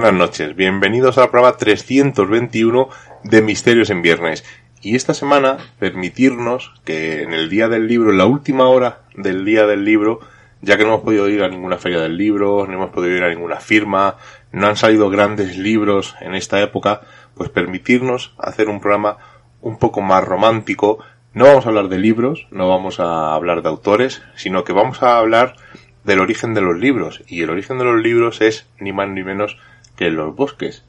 Buenas noches, bienvenidos a la prueba 321 de Misterios en Viernes. Y esta semana permitirnos que en el día del libro, en la última hora del día del libro, ya que no hemos podido ir a ninguna feria del libro, no hemos podido ir a ninguna firma, no han salido grandes libros en esta época, pues permitirnos hacer un programa un poco más romántico. No vamos a hablar de libros, no vamos a hablar de autores, sino que vamos a hablar del origen de los libros. Y el origen de los libros es ni más ni menos que los bosques.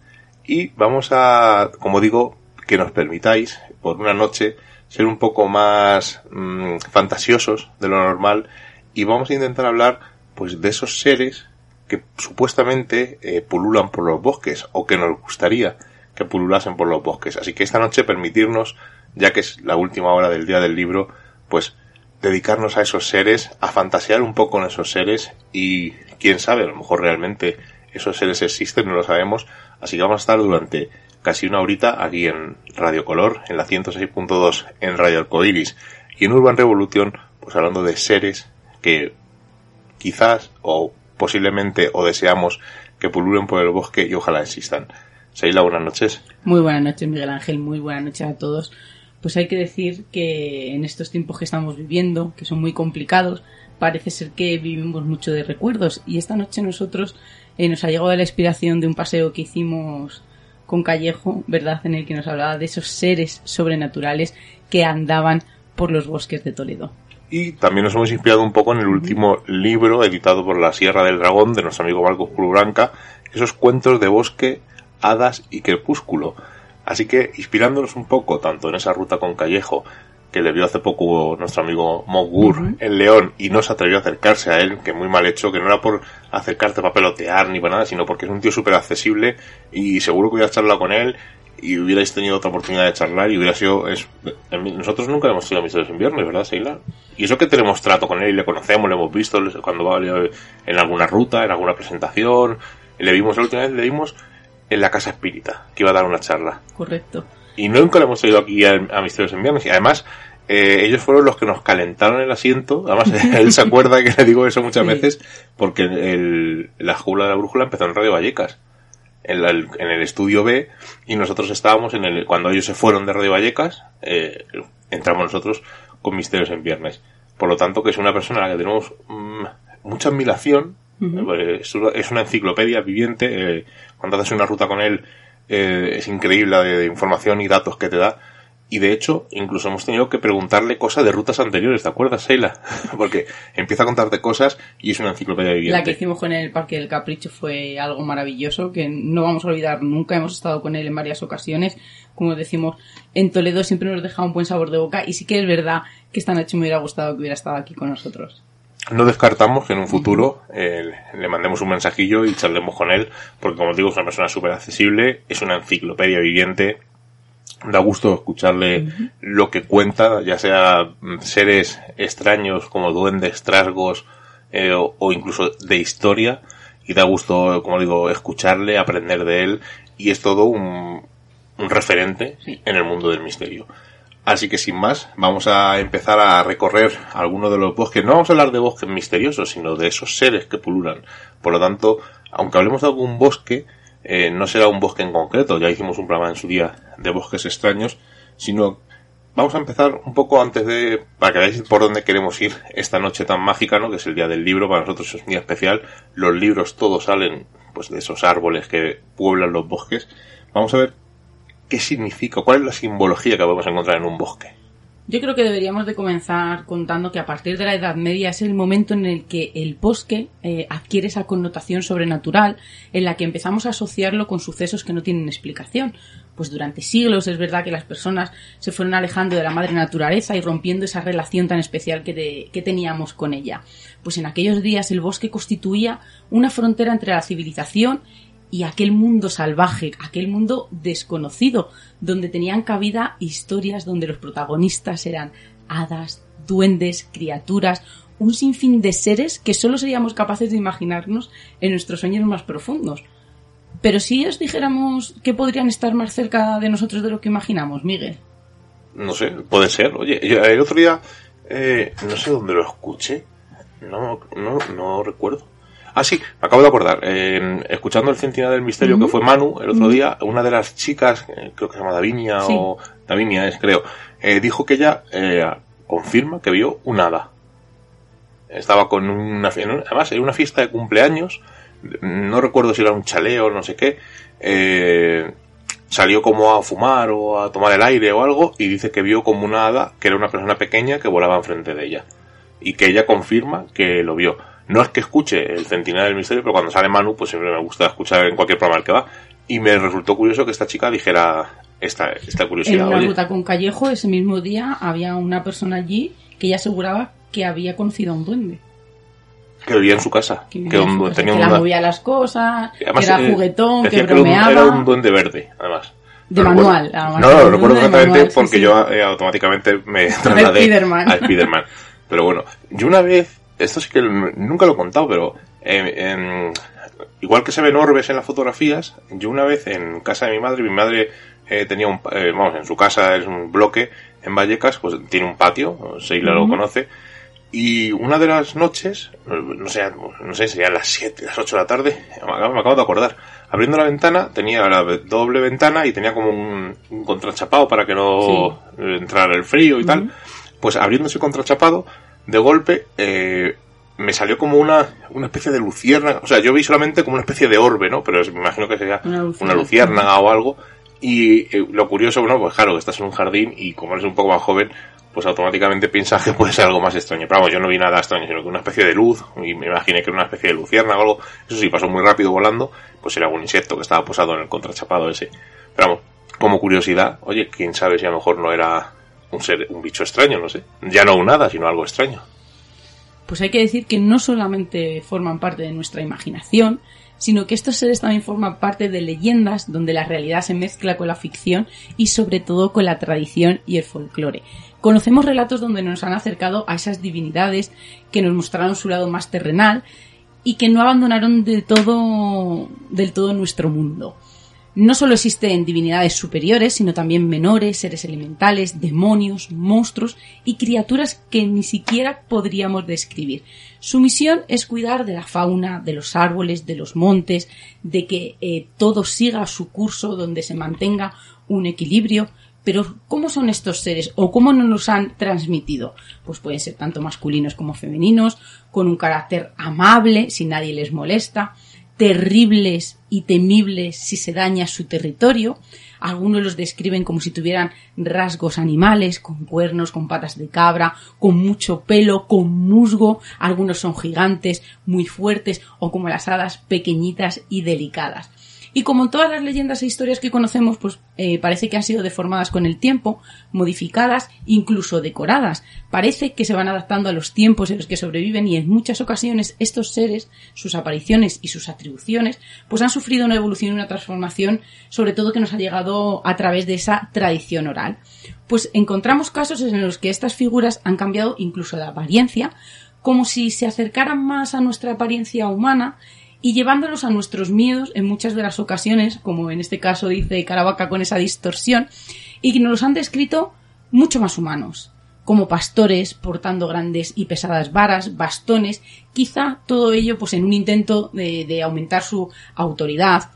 Y vamos a, como digo, que nos permitáis, por una noche, ser un poco más mm, fantasiosos de lo normal y vamos a intentar hablar pues de esos seres que supuestamente eh, pululan por los bosques o que nos gustaría que pululasen por los bosques. Así que esta noche permitirnos, ya que es la última hora del día del libro, pues dedicarnos a esos seres, a fantasear un poco con esos seres y quién sabe, a lo mejor realmente esos seres existen, no lo sabemos, así que vamos a estar durante casi una horita aquí en Radio Color, en la 106.2 en Radio Arcoiris y en Urban Revolution, pues hablando de seres que quizás o posiblemente o deseamos que pululen por el bosque y ojalá existan. Seila, buenas noches. Muy buenas noches, Miguel Ángel. Muy buenas noches a todos. Pues hay que decir que en estos tiempos que estamos viviendo, que son muy complicados, parece ser que vivimos mucho de recuerdos. Y esta noche nosotros eh, nos ha llegado la inspiración de un paseo que hicimos con Callejo, ¿verdad? En el que nos hablaba de esos seres sobrenaturales que andaban por los bosques de Toledo. Y también nos hemos inspirado un poco en el último libro editado por la Sierra del Dragón de nuestro amigo Marcos Blanca, esos cuentos de bosque, hadas y crepúsculo. Así que inspirándonos un poco tanto en esa ruta con Callejo, que le vio hace poco nuestro amigo Mogur en León y no se atrevió a acercarse a él, que muy mal hecho, que no era por acercarte para pelotear ni para nada, sino porque es un tío súper accesible y seguro que hubieras charlado con él y hubierais tenido otra oportunidad de charlar y hubiera sido... Es, nosotros nunca hemos sido amistades en viernes, ¿verdad, Seila? Y eso que tenemos trato con él y le conocemos, le hemos visto cuando va en alguna ruta, en alguna presentación, le vimos la última vez, le vimos en la Casa Espírita, que iba a dar una charla. Correcto. Y nunca le hemos ido aquí a, Misterios en Viernes. Y además, eh, ellos fueron los que nos calentaron el asiento. Además, él se acuerda que le digo eso muchas veces, porque el, la jugula de la brújula empezó en Radio Vallecas. En, en, el estudio B y nosotros estábamos en el cuando ellos se fueron de Radio Vallecas eh, entramos nosotros con Misterios en Viernes por lo tanto que es una persona a la que tenemos mm, mucha admiración es una enciclopedia viviente. Eh, cuando haces una ruta con él, eh, es increíble la información y datos que te da. Y de hecho, incluso hemos tenido que preguntarle cosas de rutas anteriores, ¿te acuerdas, Sheila? Porque empieza a contarte cosas y es una enciclopedia viviente. La que hicimos con el Parque del Capricho fue algo maravilloso, que no vamos a olvidar nunca. Hemos estado con él en varias ocasiones. Como decimos, en Toledo siempre nos deja un buen sabor de boca y sí que es verdad que esta noche me hubiera gustado que hubiera estado aquí con nosotros no descartamos que en un futuro eh, le mandemos un mensajillo y charlemos con él, porque como digo, es una persona súper accesible, es una enciclopedia viviente da gusto escucharle lo que cuenta, ya sea seres extraños como duendes, trasgos eh, o, incluso de historia, y da gusto, como digo, escucharle, aprender de él, y es todo un, un referente en el mundo del misterio. Así que sin más, vamos a empezar a recorrer algunos de los bosques. No vamos a hablar de bosques misteriosos, sino de esos seres que pululan. Por lo tanto, aunque hablemos de algún bosque, eh, no será un bosque en concreto, ya hicimos un programa en su día de bosques extraños, sino vamos a empezar un poco antes de, para que veáis por dónde queremos ir esta noche tan mágica, ¿no? Que es el día del libro, para nosotros es un día especial. Los libros todos salen, pues, de esos árboles que pueblan los bosques. Vamos a ver qué significa, cuál es la simbología que podemos encontrar en un bosque. Yo creo que deberíamos de comenzar contando que a partir de la Edad Media es el momento en el que el bosque eh, adquiere esa connotación sobrenatural en la que empezamos a asociarlo con sucesos que no tienen explicación. Pues durante siglos es verdad que las personas se fueron alejando de la madre naturaleza y rompiendo esa relación tan especial que, que teníamos con ella. Pues en aquellos días el bosque constituía una frontera entre la civilización y aquel mundo salvaje, aquel mundo desconocido, donde tenían cabida historias donde los protagonistas eran hadas, duendes, criaturas, un sinfín de seres que solo seríamos capaces de imaginarnos en nuestros sueños más profundos. Pero si os dijéramos que podrían estar más cerca de nosotros de lo que imaginamos, Miguel. No sé, puede ser. Oye, el otro día, eh, no sé dónde lo escuché, no, no, no recuerdo Ah, sí, me acabo de acordar. escuchando el Centinela del Misterio, que fue Manu, el otro día, una de las chicas, eh, creo que se llama Davinia o Davinia es, creo, eh, dijo que ella eh, confirma que vio un hada. Estaba con una, además, en una fiesta de cumpleaños, no recuerdo si era un chaleo o no sé qué, salió como a fumar o a tomar el aire o algo y dice que vio como una hada, que era una persona pequeña que volaba enfrente de ella. Y que ella confirma que lo vio no es que escuche el Centinela del Misterio, pero cuando sale Manu, pues siempre me gusta escuchar en cualquier programa que va. Y me resultó curioso que esta chica dijera esta, esta curiosidad. En una ruta con Callejo, ese mismo día, había una persona allí que ella aseguraba que había conocido a un duende. Que vivía en su casa. Que, tenía la movía las cosas, que, era eh, juguetón, que bromeaba. era un duende verde, además. De manual. no, lo recuerdo exactamente porque yo eh, automáticamente me trasladé a Spiderman. Pero bueno, yo una vez esto sí que nunca lo he contado, pero eh, igual que se ven orbes en las fotografías, yo una vez en casa de mi madre, mi madre eh, tenía un, eh, vamos, en su casa es un bloque en Vallecas, pues tiene un patio, Seila lo conoce, y una de las noches, no sé, no sé, serían las 7, las 8 de la tarde, me acabo, de acordar, abriendo la ventana, tenía la doble ventana y tenía como un, contrachapado para que no entrara el frío y tal, pues abriendo ese contrachapado, de golpe eh, me salió como una, una especie de lucierna. O sea, yo vi solamente como una especie de orbe, ¿no? Pero me imagino que sería una luciérnaga o algo. Y eh, lo curioso, bueno, pues claro, que estás en un jardín y como eres un poco más joven, pues automáticamente piensas que puede ser algo más extraño. Pero vamos, yo no vi nada extraño, sino que una especie de luz, y me imaginé que era una especie de lucierna o algo. Eso sí, pasó muy rápido volando, pues era algún insecto que estaba posado en el contrachapado ese. Pero vamos, como curiosidad, oye, quién sabe si a lo mejor no era un ser, un bicho extraño, no sé. Ya no un nada, sino algo extraño. Pues hay que decir que no solamente forman parte de nuestra imaginación, sino que estos seres también forman parte de leyendas donde la realidad se mezcla con la ficción y sobre todo con la tradición y el folclore. Conocemos relatos donde nos han acercado a esas divinidades que nos mostraron su lado más terrenal y que no abandonaron de todo, del todo nuestro mundo. No solo existen divinidades superiores, sino también menores, seres elementales, demonios, monstruos y criaturas que ni siquiera podríamos describir. Su misión es cuidar de la fauna, de los árboles, de los montes, de que eh, todo siga su curso donde se mantenga un equilibrio. Pero, ¿cómo son estos seres o cómo nos los han transmitido? Pues pueden ser tanto masculinos como femeninos, con un carácter amable, si nadie les molesta, terribles y temibles si se daña su territorio. Algunos los describen como si tuvieran rasgos animales, con cuernos, con patas de cabra, con mucho pelo, con musgo. Algunos son gigantes, muy fuertes o como las hadas pequeñitas y delicadas. Y como todas las leyendas e historias que conocemos, pues eh, parece que han sido deformadas con el tiempo, modificadas, incluso decoradas. Parece que se van adaptando a los tiempos en los que sobreviven y en muchas ocasiones estos seres, sus apariciones y sus atribuciones, pues han sufrido una evolución y una transformación, sobre todo que nos ha llegado a través de esa tradición oral. Pues encontramos casos en los que estas figuras han cambiado incluso de apariencia, como si se acercaran más a nuestra apariencia humana y llevándolos a nuestros miedos en muchas de las ocasiones, como en este caso dice Caravaca con esa distorsión, y que nos los han descrito mucho más humanos, como pastores portando grandes y pesadas varas, bastones, quizá todo ello pues en un intento de, de aumentar su autoridad,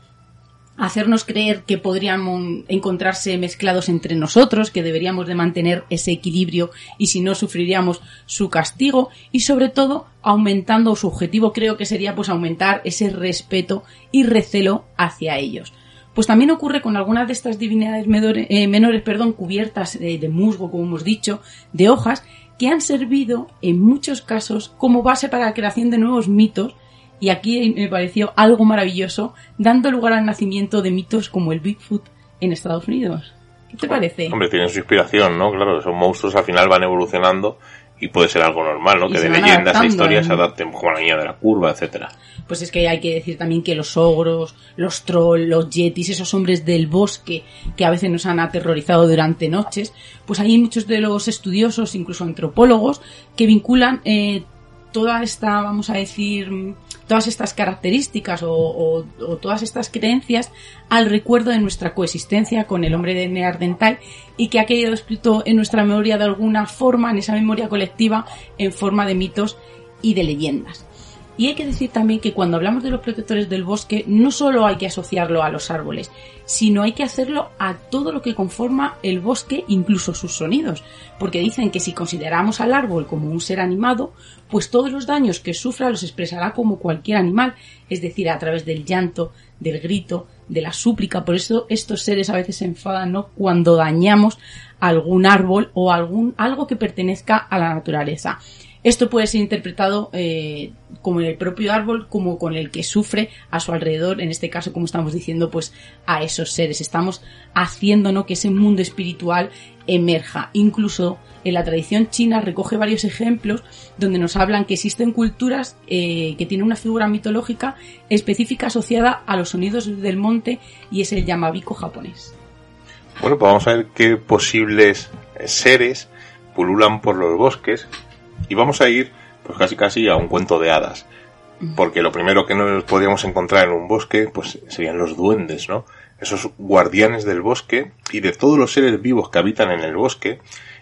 hacernos creer que podrían encontrarse mezclados entre nosotros, que deberíamos de mantener ese equilibrio y si no sufriríamos su castigo y sobre todo aumentando su objetivo creo que sería pues aumentar ese respeto y recelo hacia ellos. Pues también ocurre con algunas de estas divinidades eh, menores, perdón, cubiertas de musgo, como hemos dicho, de hojas, que han servido en muchos casos como base para la creación de nuevos mitos y aquí me pareció algo maravilloso, dando lugar al nacimiento de mitos como el Bigfoot en Estados Unidos. ¿Qué te parece? Hombre, tienen su inspiración, ¿no? Claro, esos monstruos al final van evolucionando y puede ser algo normal, ¿no? que de leyendas e historias se adapten como la niña de la curva, etcétera. Pues es que hay que decir también que los ogros, los trolls, los yetis, esos hombres del bosque que a veces nos han aterrorizado durante noches, pues hay muchos de los estudiosos, incluso antropólogos, que vinculan eh, toda esta, vamos a decir, todas estas características o, todas estas creencias al recuerdo de nuestra coexistencia con el hombre de Neardental y que ha quedado escrito en nuestra memoria de alguna forma, en esa memoria colectiva, en forma de mitos y de leyendas. Y hay que decir también que cuando hablamos de los protectores del bosque, no solo hay que asociarlo a los árboles, sino hay que hacerlo a todo lo que conforma el bosque, incluso sus sonidos. Porque dicen que si consideramos al árbol como un ser animado, pues todos los daños que sufra los expresará como cualquier animal, es decir, a través del llanto, del grito, de la súplica. Por eso estos seres a veces se enfadan, ¿no? Cuando dañamos algún árbol o algún algo que pertenezca a la naturaleza. Esto puede ser interpretado eh, como en el propio árbol, como con el que sufre a su alrededor, en este caso, como estamos diciendo, pues a esos seres. Estamos haciendo que ese mundo espiritual emerja. Incluso en la tradición china recoge varios ejemplos donde nos hablan que existen culturas eh, que tienen una figura mitológica específica asociada a los sonidos del monte y es el yamabiko japonés. Bueno, pues vamos a ver qué posibles seres pululan por los bosques y vamos a ir, pues casi casi a un cuento de hadas. Porque lo primero que nos podríamos encontrar en un bosque, pues serían los duendes, ¿no? Esos guardianes del bosque y de todos los seres vivos que habitan en el bosque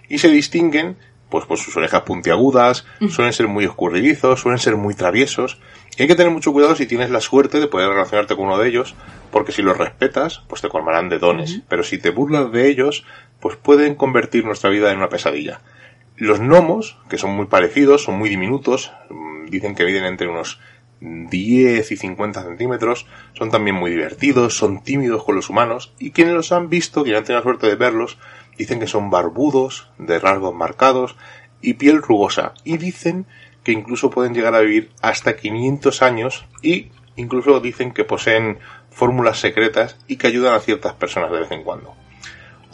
y se distinguen pues por sus orejas puntiagudas, suelen ser muy escurridizos, suelen ser muy traviesos. Y hay que tener mucho cuidado si tienes la suerte de poder relacionarte con uno de ellos, porque si los respetas, pues te colmarán de dones. Pero si te burlas de ellos, pues pueden convertir nuestra vida en una pesadilla. Los gnomos, que son muy parecidos, son muy diminutos, mm, dicen que miden entre unos 10 y 50 centímetros, son también muy divertidos, son tímidos con los humanos, y quienes los han visto, quienes han tenido la suerte de verlos, dicen que son barbudos, de rasgos marcados y piel rugosa, y dicen que incluso pueden llegar a vivir hasta 500 años y incluso dicen que poseen fórmulas secretas y que ayudan a ciertas personas de vez en cuando.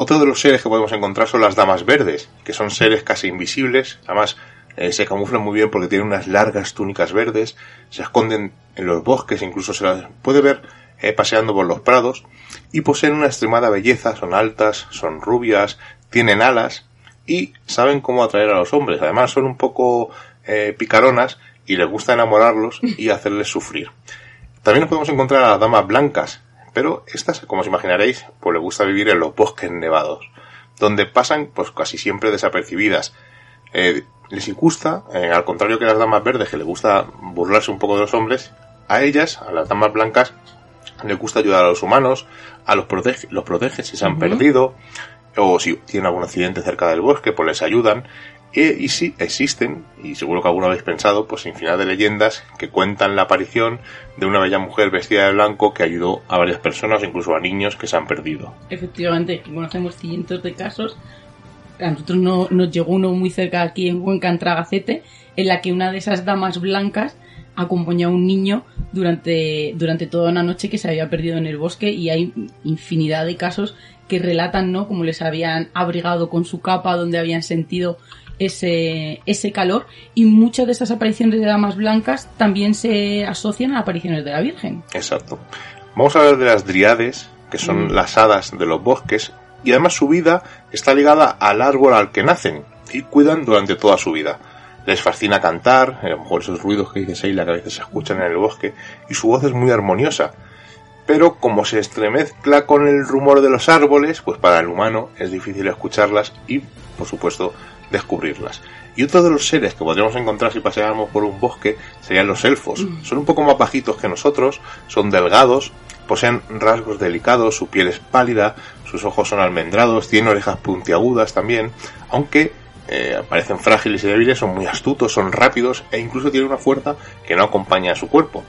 Otro de los seres que podemos encontrar son las damas verdes, que son seres casi invisibles, además eh, se camuflan muy bien porque tienen unas largas túnicas verdes, se esconden en los bosques, incluso se las puede ver eh, paseando por los prados, y poseen una extremada belleza, son altas, son rubias, tienen alas y saben cómo atraer a los hombres. Además son un poco eh, picaronas y les gusta enamorarlos y hacerles sufrir. También nos podemos encontrar a las damas blancas, pero estas, como os imaginaréis, pues les gusta vivir en los bosques nevados, donde pasan pues casi siempre desapercibidas. Eh, les gusta, eh, al contrario que las damas verdes, que les gusta burlarse un poco de los hombres, a ellas, a las damas blancas, les gusta ayudar a los humanos, a los protege, los protege si se han perdido, o si tienen algún accidente cerca del bosque, pues les ayudan, y, sí, existen, y seguro que alguno habéis pensado, pues infinidad de leyendas que cuentan la aparición de una bella mujer vestida de blanco que ayudó a varias personas, incluso a niños que se han perdido. Efectivamente, conocemos cientos de casos. A nosotros no, nos llegó uno muy cerca aquí en Huenca, en en la que una de esas damas blancas acompañó a un niño durante, durante toda una noche que se había perdido en el bosque y hay infinidad de casos que relatan, ¿no? Cómo les habían abrigado con su capa, donde habían sentido ese, ese calor y muchas de estas apariciones de damas blancas también se asocian a apariciones de la Virgen. Exacto. Vamos a hablar de las driades, que son Mm. las hadas de los bosques, y además su vida está ligada al árbol al que nacen y cuidan durante toda su vida. Les fascina cantar, a lo mejor esos ruidos que dice Seila que a veces se escuchan en el bosque, y su voz es muy armoniosa. Pero como se estremezcla con el rumor de los árboles, pues para el humano es difícil escucharlas y, por supuesto, descubrirlas. Y otro de los seres que podríamos encontrar si paseáramos por un bosque serían los elfos. Son un poco más bajitos que nosotros, son delgados, poseen rasgos delicados, su piel es pálida, sus ojos son almendrados, tienen orejas puntiagudas también, aunque eh, parecen frágiles y débiles, son muy astutos, son rápidos e incluso tienen una fuerza que no acompaña a su cuerpo.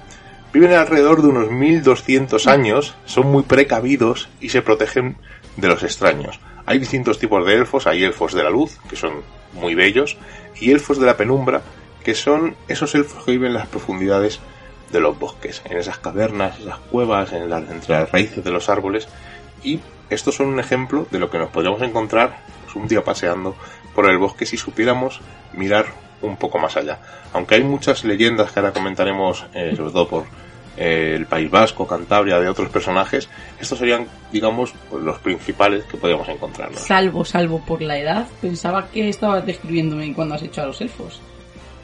Viven alrededor de unos 1200 años, son muy precavidos y se protegen de los extraños. Hay distintos tipos de elfos, hay elfos de la luz, que son muy bellos, y elfos de la penumbra, que son esos elfos que viven en las profundidades de los bosques, en esas cavernas, esas cuevas, en las, entre las raíces de los árboles, y estos son un ejemplo de lo que nos podríamos encontrar pues, un día paseando por el bosque si supiéramos mirar un poco más allá. Aunque hay muchas leyendas que ahora comentaremos, eh, sobre todo por eh, el País Vasco, Cantabria, de otros personajes, estos serían, digamos, pues, los principales que podríamos encontrarnos. Salvo, salvo por la edad, pensaba que estabas describiéndome cuando has hecho a los elfos.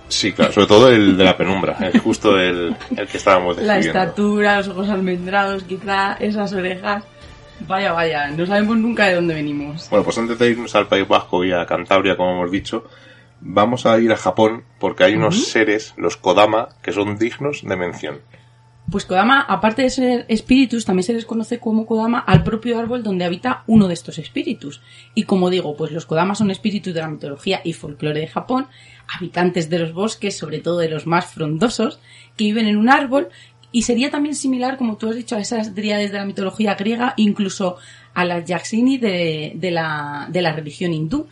Sí, claro, sobre todo el de la penumbra, es justo el, el que estábamos La describiendo. estatura, los ojos almendrados, quizá esas orejas. Vaya, vaya, no sabemos nunca de dónde venimos. Bueno, pues antes de irnos al País Vasco y a Cantabria, como hemos dicho, vamos a ir a Japón porque hay unos seres, los Kodama, que son dignos de mención. Pues Kodama, aparte de ser espíritus, también se les conoce como Kodama al propio árbol donde habita uno de estos espíritus. Y como digo, pues los Kodama son espíritus de la mitología y folclore de Japón, habitantes de los bosques, sobre todo de los más frondosos, que viven en un árbol y sería también similar, como tú has dicho, a esas dríades de la mitología griega, incluso a las Yaksini de la, de la religión hindú.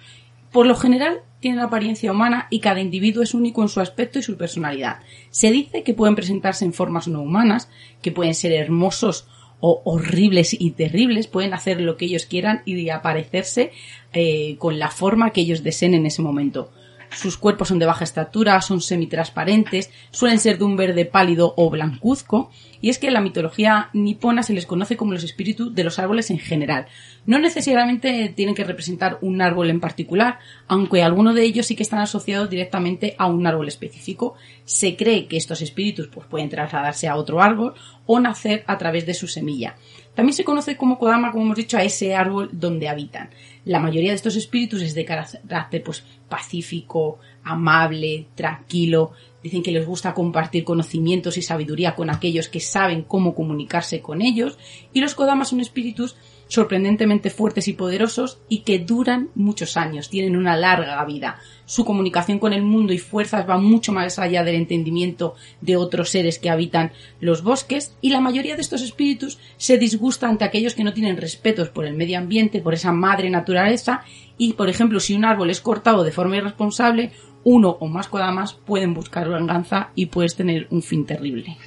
Por lo general, tienen apariencia humana y cada individuo es único en su aspecto y su personalidad. Se dice que pueden presentarse en formas no humanas, que pueden ser hermosos o horribles y terribles, pueden hacer lo que ellos quieran y aparecerse eh, con la forma que ellos deseen en ese momento. Sus cuerpos son de baja estatura, son semitransparentes, suelen ser de un verde pálido o blancuzco, y es que en la mitología nipona se les conoce como los espíritus de los árboles en general. No necesariamente tienen que representar un árbol en particular, aunque algunos de ellos sí que están asociados directamente a un árbol específico. Se cree que estos espíritus pues, pueden trasladarse a otro árbol o nacer a través de su semilla. También se conoce como Kodama, como hemos dicho, a ese árbol donde habitan. La mayoría de estos espíritus es de carácter pues, pacífico, amable, tranquilo. Dicen que les gusta compartir conocimientos y sabiduría con aquellos que saben cómo comunicarse con ellos. Y los Kodamas son espíritus sorprendentemente fuertes y poderosos y que duran muchos años, tienen una larga vida. Su comunicación con el mundo y fuerzas va mucho más allá del entendimiento de otros seres que habitan los bosques y la mayoría de estos espíritus se disgusta ante aquellos que no tienen respetos por el medio ambiente, por esa madre naturaleza y, por ejemplo, si un árbol es cortado de forma irresponsable, uno o más kodamas pueden buscar venganza y puedes tener un fin terrible.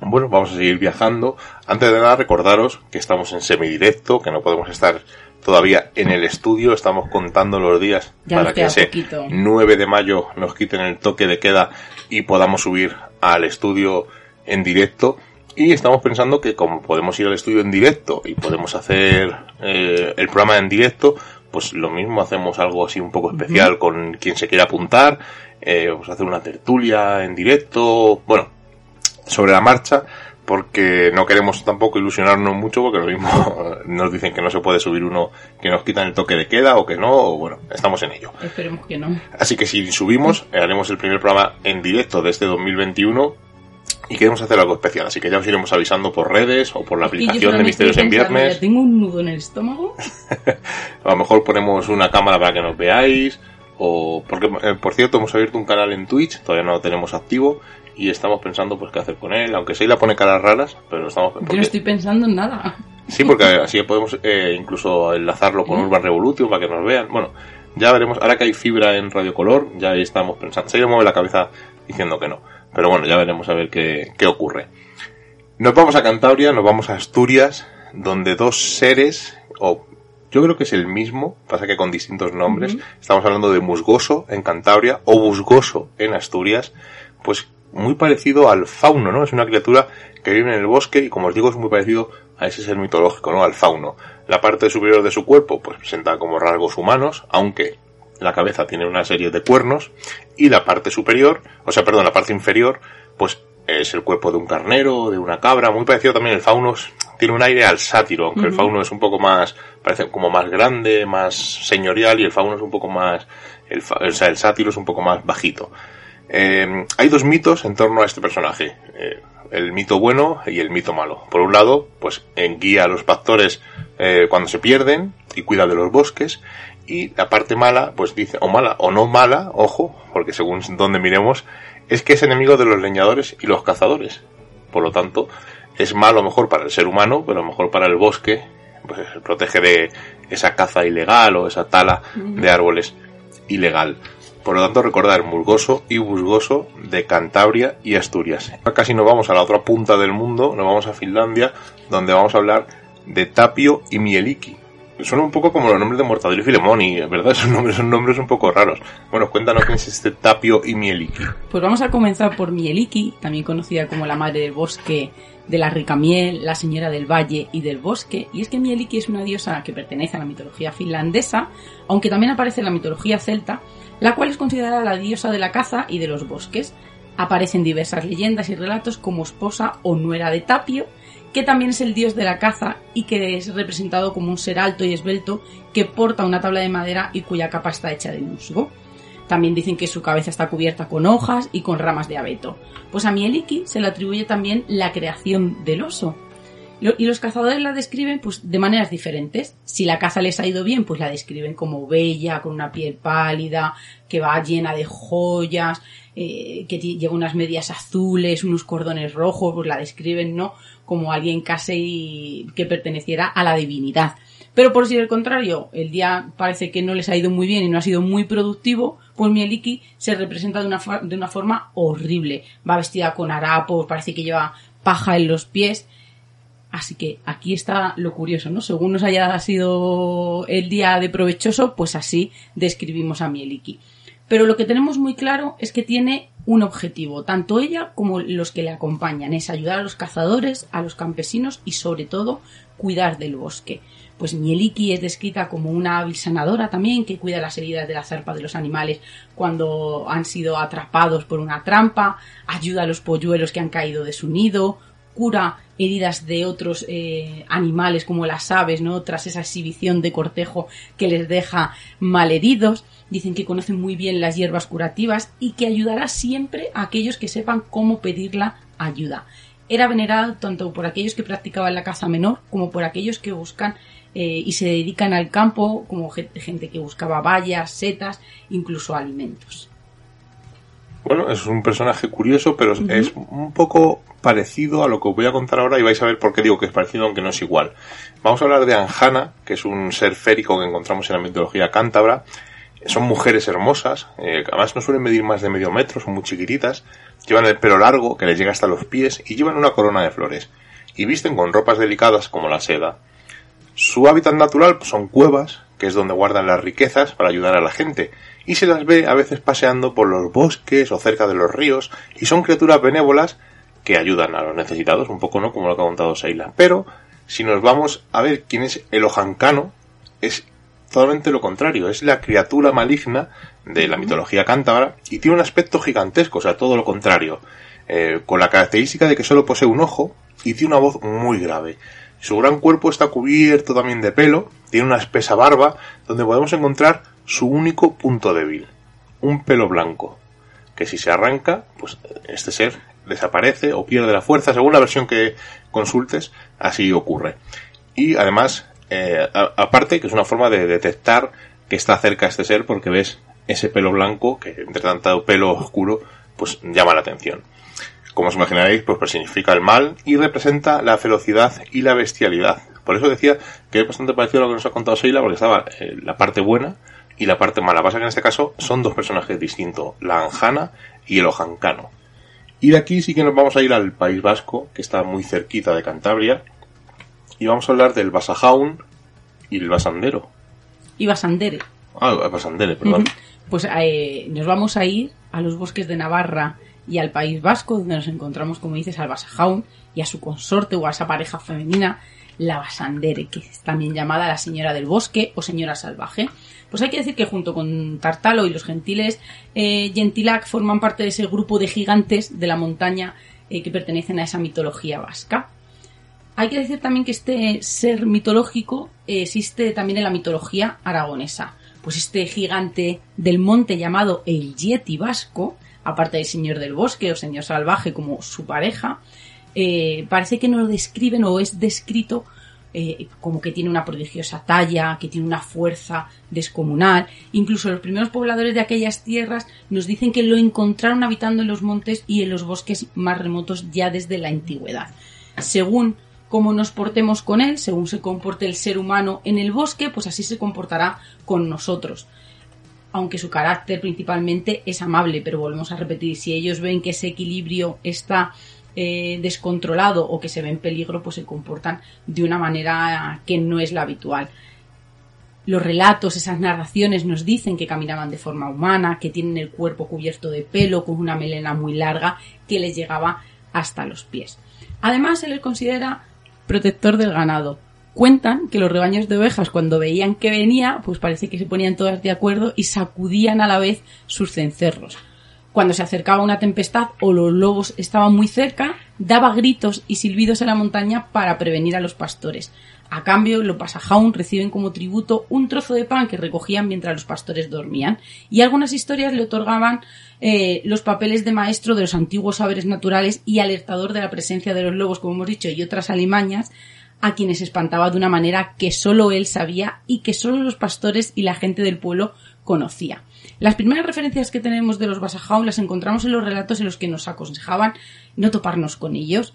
Bueno, vamos a seguir viajando. Antes de nada, recordaros que estamos en semidirecto, que no podemos estar todavía en el estudio. Estamos contando los días Ya para que ese poquito. 9 de mayo nos quiten el toque de queda y podamos subir al estudio en directo. Y estamos pensando que como podemos ir al estudio en directo y podemos hacer eh, el programa en directo, pues lo mismo hacemos algo así un poco especial con quien se quiera apuntar, eh, vamos a hacer una tertulia en directo, bueno, sobre la marcha, porque no queremos tampoco ilusionarnos mucho, porque lo mismo nos dicen que no se puede subir uno, que nos quitan el toque de queda o que no, o bueno, estamos en ello. Esperemos que no. Así que si subimos, eh, haremos el primer programa en directo de este 2021 y queremos hacer algo especial, así que ya os iremos avisando por redes o por la Es aplicación de Misterios en Viernes. ya tengo un nudo en el estómago. A lo mejor ponemos una cámara para que nos veáis. O porque, eh, por cierto, hemos abierto un canal en Twitch, todavía no lo tenemos activo y estamos pensando pues qué hacer con él, aunque Seila pone caras raras, pero estamos Yo porque- no estoy pensando en nada. Sí, porque así podemos eh, incluso enlazarlo con. Urban Revolution para que nos vean. Bueno, ya veremos. Ahora que hay fibra en Radio Color, ya estamos pensando. Se mueve la cabeza diciendo que no. Pero bueno, ya veremos a ver qué, qué ocurre. Nos vamos a Cantabria, nos vamos a Asturias, donde dos seres, o yo creo que es el mismo, pasa que con distintos nombres. Estamos hablando de musgoso en Cantabria o busgoso en Asturias, pues muy parecido al fauno, ¿no? Es una criatura que vive en el bosque y como os digo es muy parecido a ese ser mitológico, ¿no? Al fauno. La parte superior de su cuerpo pues presenta como rasgos humanos, aunque la cabeza tiene una serie de cuernos y la parte superior, o sea, perdón, la parte inferior, pues es el cuerpo de un carnero, de una cabra, muy parecido también el fauno, tiene un aire al sátiro, aunque el fauno es un poco más, parece como más grande, más señorial y el fauno es un poco más, el, o sea, el sátiro es un poco más bajito. Eh, hay dos mitos en torno a este personaje, eh, el mito bueno y el mito malo. Por un lado, pues en guía a los pastores eh, cuando se pierden y cuida de los bosques, y la parte mala, pues dice, o mala o no mala, ojo, porque según donde miremos, es que es enemigo de los leñadores y los cazadores. Por lo tanto, es malo mejor para el ser humano, pero mejor para el bosque, pues protege de esa caza ilegal o esa tala de árboles ilegal. Por lo tanto, recordar Murgoso y Busgoso de Cantabria y Asturias. Casi nos vamos a la otra punta del mundo, nos vamos a Finlandia, donde vamos a hablar de Tapio y Mieliki, Suena un poco como los nombres de Mortadelo y Filemón y, ¿verdad? Son nombres, son nombres un poco raros. Bueno, cuéntanos quién es este Tapio y Mieliki. Pues vamos a comenzar por Mieliki, también conocida como la madre del bosque de la rica miel, la señora del valle y del bosque. Y es que Mieliki es una diosa que pertenece a la mitología finlandesa, aunque también aparece en la mitología celta, la cual es considerada la diosa de la caza y de los bosques. Aparecen diversas leyendas y relatos como esposa o nuera de Tapio, que también es el dios de la caza y que es representado como un ser alto y esbelto que porta una tabla de madera y cuya capa está hecha de musgo. También dicen que su cabeza está cubierta con hojas y con ramas de abeto. Pues a Mieliki se le atribuye también la creación del oso. Y los cazadores la describen pues, de maneras diferentes. Si la caza les ha ido bien, pues la describen como bella, con una piel pálida, que va llena de joyas, eh, que lleva unas medias azules, unos cordones rojos, pues la describen, ¿no? Como alguien casi que perteneciera a la divinidad. Pero por si el contrario, el día parece que no les ha ido muy bien y no ha sido muy productivo, pues Mieliki se representa de una, de una forma horrible. Va vestida con harapos, parece que lleva paja en los pies. Así que aquí está lo curioso, ¿no? Según nos haya sido el día de provechoso, pues así describimos a Mieliki. Pero lo que tenemos muy claro es que tiene un objetivo, tanto ella como los que le acompañan, es ayudar a los cazadores, a los campesinos y sobre todo cuidar del bosque. Pues Mieliki es descrita como una hábil sanadora también, que cuida las heridas de la zarpa de los animales cuando han sido atrapados por una trampa, ayuda a los polluelos que han caído de su nido, cura heridas de otros eh, animales como las aves, ¿no? Tras esa exhibición de cortejo que les deja malheridos. Dicen que conoce muy bien las hierbas curativas y que ayudará siempre a aquellos que sepan cómo pedirla ayuda. Era venerado tanto por aquellos que practicaban la caza menor como por aquellos que buscan eh, y se dedican al campo, como gente que buscaba bayas, setas, incluso alimentos. Bueno, es un personaje curioso, pero es un poco parecido a lo que os voy a contar ahora y vais a ver por qué digo que es parecido aunque no es igual. Vamos a hablar de Anjana, que es un ser férico que encontramos en la mitología cántabra. Son mujeres hermosas, eh, además no suelen medir más de medio metro, son muy chiquititas, llevan el pelo largo que les llega hasta los pies y llevan una corona de flores. Y visten con ropas delicadas como la seda. Su hábitat natural son cuevas, que es donde guardan las riquezas para ayudar a la gente, y se las ve a veces paseando por los bosques o cerca de los ríos, y son criaturas benévolas que ayudan a los necesitados, un poco no como lo ha contado Seila. Pero si nos vamos a ver quién es el Ojancano, es totalmente lo contrario, es la criatura maligna de la mitología cántabra y tiene un aspecto gigantesco, o sea, todo lo contrario, eh, con la característica de que solo posee un ojo y tiene una voz muy grave. Su gran cuerpo está cubierto también de pelo, tiene una espesa barba, donde podemos encontrar su único punto débil, un pelo blanco, que si se arranca, pues este ser desaparece o pierde la fuerza, según la versión que consultes, así ocurre. Y además, eh, aparte que es una forma de detectar que está cerca este ser porque ves ese pelo blanco que entre tanto pelo oscuro pues llama la atención. Como os imaginaréis, pues personifica el mal y representa la ferocidad y la bestialidad. Por eso decía que es bastante parecido a lo que nos ha contado Sheila, porque estaba eh, la parte buena y la parte mala. Pasa que en este caso son dos personajes distintos, la Anjana y el Ojancano. Y de aquí sí que nos vamos a ir al País Vasco, que está muy cerquita de Cantabria, y vamos a hablar del Basajaun y el Basandero. Y Basandere. Ah, Basandere, perdón. Pues eh, nos vamos a ir a los bosques de Navarra y al País Vasco, donde nos encontramos, como dices, al Basajaun y a su consorte o a esa pareja femenina, la Basandere, que es también llamada la Señora del Bosque o Señora Salvaje. Pues hay que decir que junto con Tartalo y los gentiles eh, Gentilac forman parte de ese grupo de gigantes de la montaña eh, que pertenecen a esa mitología vasca. Hay que decir también que este ser mitológico eh, existe también en la mitología aragonesa. Pues este gigante del monte llamado el Yeti vasco, aparte del señor del bosque o señor salvaje como su pareja, parece que no lo describen o es descrito eh, como que tiene una prodigiosa talla, que tiene una fuerza descomunal. Incluso los primeros pobladores de aquellas tierras nos dicen que lo encontraron habitando en los montes y en los bosques más remotos ya desde la antigüedad. Según cómo nos portemos con él, según se comporte el ser humano en el bosque, pues así se comportará con nosotros. Aunque su carácter principalmente es amable, pero volvemos a repetir, si ellos ven que ese equilibrio está eh, descontrolado o que se ve en peligro, pues se comportan de una manera que no es la habitual. Los relatos, esas narraciones nos dicen que caminaban de forma humana, que tienen el cuerpo cubierto de pelo, con una melena muy larga que les llegaba hasta los pies. Además, se les considera protector del ganado. Cuentan que los rebaños de ovejas, cuando veían que venía, pues parece que se ponían todas de acuerdo y sacudían a la vez sus cencerros cuando se acercaba una tempestad o los lobos estaban muy cerca, daba gritos y silbidos en la montaña para prevenir a los pastores. A cambio, los pasajaun reciben como tributo un trozo de pan que recogían mientras los pastores dormían, y algunas historias le otorgaban eh, los papeles de maestro de los antiguos saberes naturales y alertador de la presencia de los lobos, como hemos dicho, y otras alimañas, a quienes espantaba de una manera que solo él sabía y que solo los pastores y la gente del pueblo conocía. Las primeras referencias que tenemos de los Basajaun las encontramos en los relatos en los que nos aconsejaban no toparnos con ellos,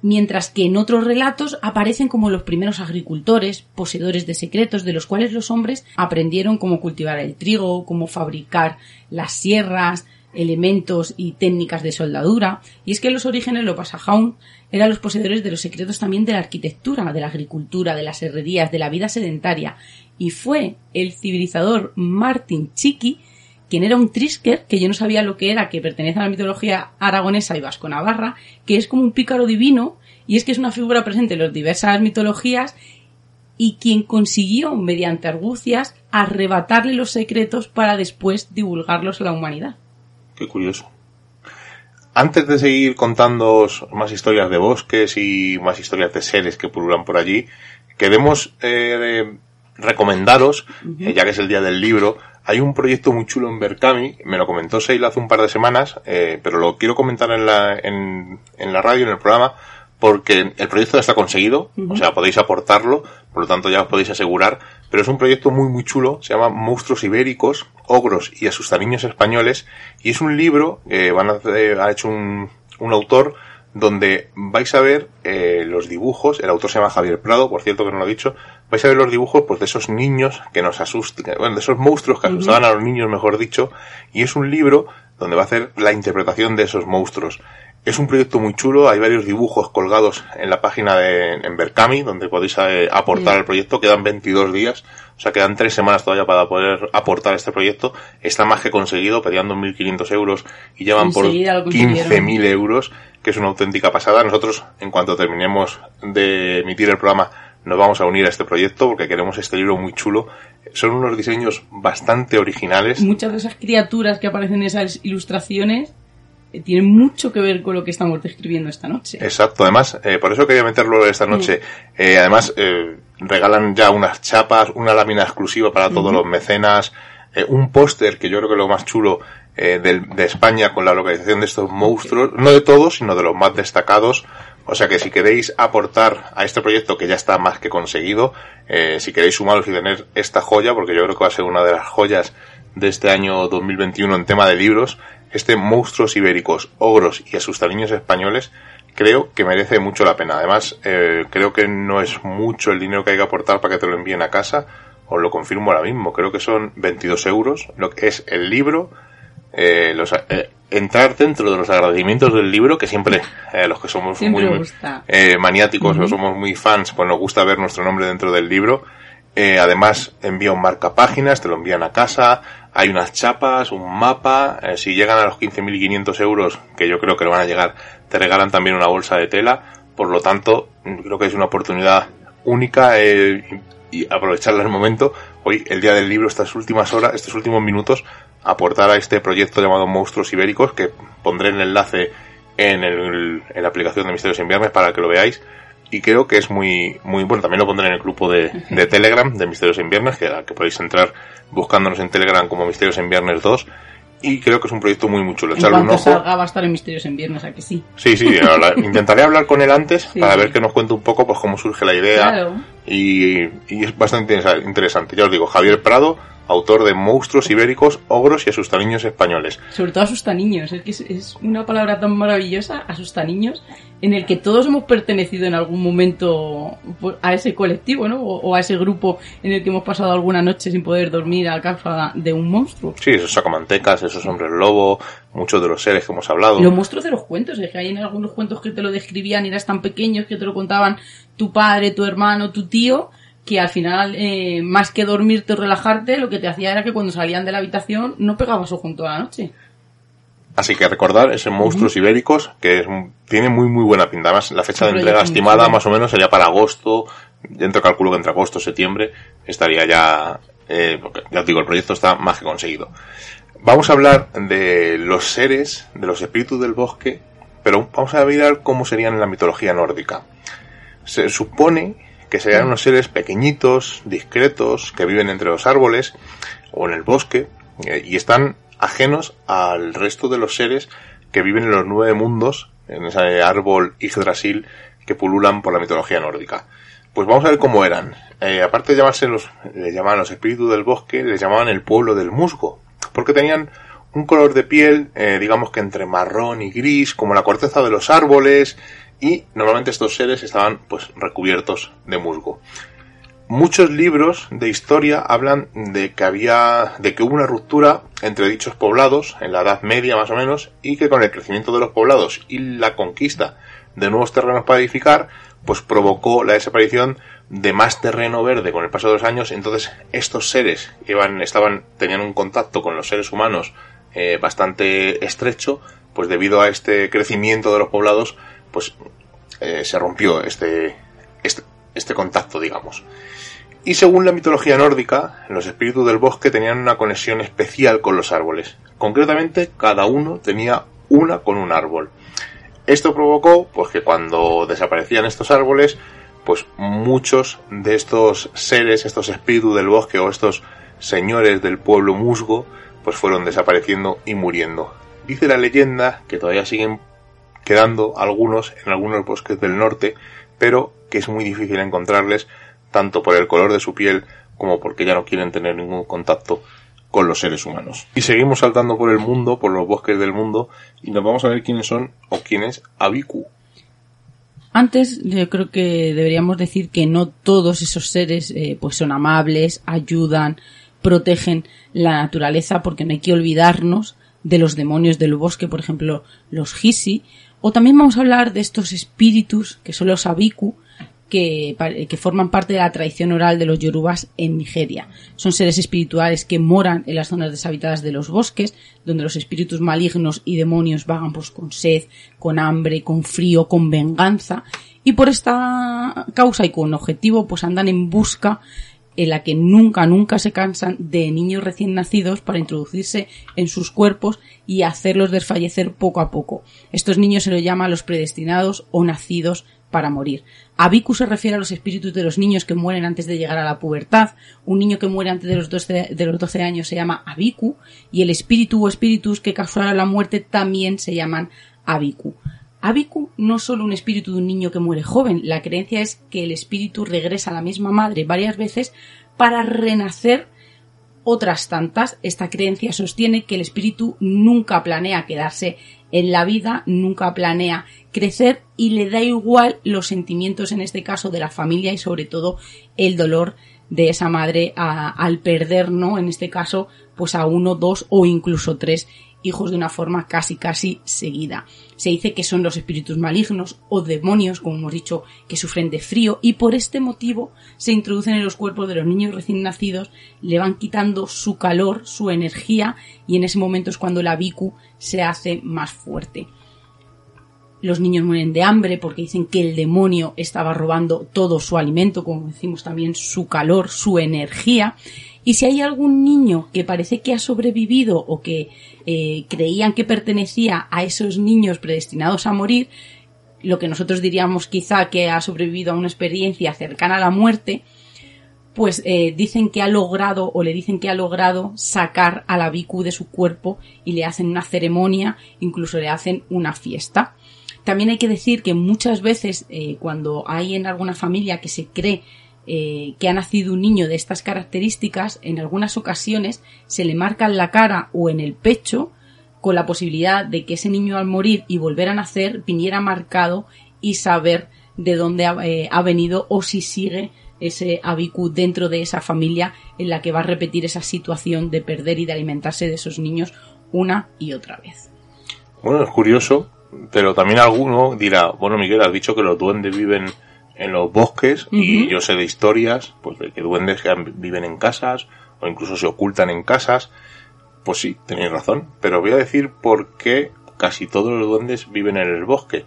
mientras que en otros relatos aparecen como los primeros agricultores, poseedores de secretos de los cuales los hombres aprendieron cómo cultivar el trigo, cómo fabricar las sierras, elementos y técnicas de soldadura, y es que los orígenes los Basajaun eran los poseedores de los secretos también de la arquitectura, de la agricultura, de las herrerías, de la vida sedentaria, y fue el civilizador Martin Chiqui quien era un trisker, que yo no sabía lo que era, que pertenece a la mitología aragonesa y vasco-navarra, que es como un pícaro divino, y es que es una figura presente en las diversas mitologías, y quien consiguió, mediante argucias, arrebatarle los secretos para después divulgarlos a la humanidad. Qué curioso. Antes de seguir contando más historias de bosques y más historias de seres que pululan por allí, queremos eh, recomendaros, eh, ya que es el día del libro, hay un proyecto muy chulo en Berkami, me lo comentó Seila hace un par de semanas, eh, pero lo quiero comentar en la, en, en, la radio, en el programa, porque el proyecto ya está conseguido, o sea, podéis aportarlo, por lo tanto ya os podéis asegurar, pero es un proyecto muy muy chulo, se llama Monstruos Ibéricos, Ogros y Asustaniños Españoles, y es un libro que van a ha hecho un, un autor donde vais a ver eh, los dibujos, el autor se llama Javier Prado, por cierto que no lo he dicho, vais a ver los dibujos pues de esos niños que nos asustan, bueno, de esos monstruos que asustaban a los niños, mejor dicho, y es un libro donde va a hacer la interpretación de esos monstruos. Es un proyecto muy chulo, hay varios dibujos colgados en la página de en Berkami, donde podéis eh, aportar el proyecto, quedan 22 días, o sea, quedan tres semanas todavía para poder aportar este proyecto. Está más que conseguido, pedían 2.500 euros y llevan por 15.000 euros, que es una auténtica pasada. Nosotros, en cuanto terminemos de emitir el programa, nos vamos a unir a este proyecto porque queremos este libro muy chulo. Son unos diseños bastante originales. Muchas de esas criaturas que aparecen en esas ilustraciones tiene mucho que ver con lo que estamos describiendo esta noche. Exacto, además, eh, por eso quería meterlo esta noche. Eh, además, regalan ya unas chapas, una lámina exclusiva para todos los mecenas, un póster que yo creo que es lo más chulo de, de, España con la localización de estos monstruos, no de todos, sino de los más destacados. O sea que si queréis aportar a este proyecto que ya está más que conseguido, si queréis sumaros y tener esta joya, porque yo creo que va a ser una de las joyas de este año 2021 en tema de libros, este Monstruos Ibéricos, Ogros y Asustaniños Españoles, creo que merece mucho la pena. Además, eh, creo que no es mucho el dinero que hay que aportar para que te lo envíen a casa. Os lo confirmo ahora mismo. Creo que son 22 euros, lo que es el libro, eh, los, eh, entrar dentro de los agradecimientos del libro, que siempre los que somos Siempre muy maniáticos o somos muy fans, pues nos gusta ver nuestro nombre dentro del libro. Además, envía un marcapáginas, te lo envían a casa, hay unas chapas, un mapa, eh, si llegan a los 15.500 euros, que yo creo que lo van a llegar, te regalan también una bolsa de tela, por lo tanto, creo que es una oportunidad única eh, y, aprovecharla el momento. Hoy, el día del libro, estas últimas horas, estos últimos minutos, aportar a este proyecto llamado Monstruos Ibéricos, que pondré el enlace en, el, en la aplicación de Misterios en para que lo veáis. Y creo que es muy, muy bueno. También lo pondré en el grupo de, de Telegram de Misterios en Viernes, que, que podéis entrar buscándonos en Telegram como Misterios en Viernes 2. Y creo que es un proyecto muy, muy chulo. En Echarle un cuanto ojo. salga va a estar en Misterios en Viernes, ¿a que sí? Sí, sí, ahora intentaré hablar con él antes Sí. para ver que nos cuente un poco pues cómo surge la idea. Claro. Y, y es bastante interesa- interesante. Ya os digo, Javier Prado, autor de Monstruos Ibéricos, Ogros y Asustaniños Españoles. Sobre todo asusta niños. Es que es, es una palabra tan maravillosa, asusta niños, en el que todos hemos pertenecido en algún momento pues, a ese colectivo, ¿no? O, o a ese grupo en el que hemos pasado alguna noche sin poder dormir a causa de un monstruo. Sí, esos sacamantecas, esos hombres lobo, muchos de los seres que hemos hablado. Los monstruos de los cuentos, es que hay en algunos cuentos que te lo describían y eras tan pequeños que te lo contaban tu padre, tu hermano, tu tío, que al final, eh, más que dormirte o relajarte, lo que te hacía era que cuando salían de la habitación no pegabas ojo en toda la noche. Así que recordar ese Monstruos Ibéricos, que es, tiene muy muy buena pinta. Además, la fecha de entrega estimada más o menos sería para agosto. Dentro calculo que entre agosto y septiembre estaría ya, eh, porque ya os digo, el proyecto está más que conseguido. Vamos a hablar de los seres, de los espíritus del bosque, pero vamos a mirar cómo serían en la mitología nórdica. Se supone que serían unos seres pequeñitos, discretos, que viven entre los árboles o en el bosque eh, y están ajenos al resto de los seres que viven en los nueve mundos, en ese árbol Yggdrasil que pululan por la mitología nórdica. Pues vamos a ver cómo eran. Eh, aparte de llamarse los, les llamaban los espíritus del bosque, les llamaban el pueblo del musgo, porque tenían un color de piel, eh, digamos que entre marrón y gris, como la corteza de los árboles, y normalmente estos seres estaban pues recubiertos de musgo. Muchos libros de historia hablan de que había, de que hubo una ruptura entre dichos poblados en la Edad Media más o menos y que con el crecimiento de los poblados y la conquista de nuevos terrenos para edificar, pues provocó la desaparición de más terreno verde con el paso de los años. Entonces estos seres iban, estaban, tenían un contacto con los seres humanos eh, bastante estrecho, pues debido a este crecimiento de los poblados, pues eh, se rompió este, este, este contacto, digamos. Y según la mitología nórdica, los espíritus del bosque tenían una conexión especial con los árboles. Concretamente, cada uno tenía una con un árbol. Esto provocó, pues, que cuando desaparecían estos árboles, pues muchos de estos seres, estos espíritus del bosque o estos señores del pueblo musgo, pues fueron desapareciendo y muriendo. Dice la leyenda que todavía siguen quedando algunos en algunos bosques del norte, pero que es muy difícil encontrarles tanto por el color de su piel como porque ya no quieren tener ningún contacto con los seres humanos. Y seguimos saltando por el mundo, por los bosques del mundo, y nos vamos a ver quiénes son o quién es Abiku. Antes yo creo que deberíamos decir que no todos esos seres eh, pues son amables, ayudan, protegen la naturaleza porque no hay que olvidarnos de los demonios del bosque, por ejemplo, los Hisi, o también vamos a hablar de estos espíritus que son los Abiku, que, que forman parte de la tradición oral de los yorubas en Nigeria. Son seres espirituales que moran en las zonas deshabitadas de los bosques, donde los espíritus malignos y demonios vagan pues con sed, con hambre, con frío, con venganza, y por esta causa y con objetivo pues andan en busca en la que nunca, nunca se cansan de niños recién nacidos para introducirse en sus cuerpos y hacerlos desfallecer poco a poco. Estos niños se los llama los predestinados o nacidos para morir. Abiku se refiere a los espíritus de los niños que mueren antes de llegar a la pubertad. Un niño que muere antes de los 12, de los 12 años se llama Abiku y el espíritu o espíritus que causaron la muerte también se llaman Abiku. Abiku no es solo un espíritu de un niño que muere joven, la creencia es que el espíritu regresa a la misma madre varias veces para renacer otras tantas. Esta creencia sostiene que el espíritu nunca planea quedarse en la vida, nunca planea crecer y le da igual los sentimientos en este caso de la familia y sobre todo el dolor de esa madre al perder, ¿no? En este caso, pues a uno, dos o incluso tres hijos de una forma casi casi seguida. Se dice que son los espíritus malignos o demonios, como hemos dicho, que sufren de frío y por este motivo se introducen en los cuerpos de los niños recién nacidos, le van quitando su calor, su energía y en ese momento es cuando la bicu se hace más fuerte. Los niños mueren de hambre porque dicen que el demonio estaba robando todo su alimento, como decimos también su calor, su energía. Y si hay algún niño que parece que ha sobrevivido o que eh, creían que pertenecía a esos niños predestinados a morir, lo que nosotros diríamos quizá que ha sobrevivido a una experiencia cercana a la muerte, pues eh, dicen que ha logrado o le dicen que ha logrado sacar a la Biku de su cuerpo y le hacen una ceremonia, incluso le hacen una fiesta. También hay que decir que muchas veces eh, cuando hay en alguna familia que se cree eh, que ha nacido un niño de estas características, en algunas ocasiones se le marca en la cara o en el pecho con la posibilidad de que ese niño al morir y volver a nacer viniera marcado y saber de dónde ha, eh, venido o si sigue ese abicu dentro de esa familia en la que va a repetir esa situación de perder y de alimentarse de esos niños una y otra vez. Bueno, es curioso pero también alguno dirá, bueno Miguel, has dicho que los duendes viven en los bosques y yo sé de historias, pues de que duendes que viven en casas o incluso se ocultan en casas. Pues sí, tenéis razón, pero voy a decir por qué casi todos los duendes viven en el bosque.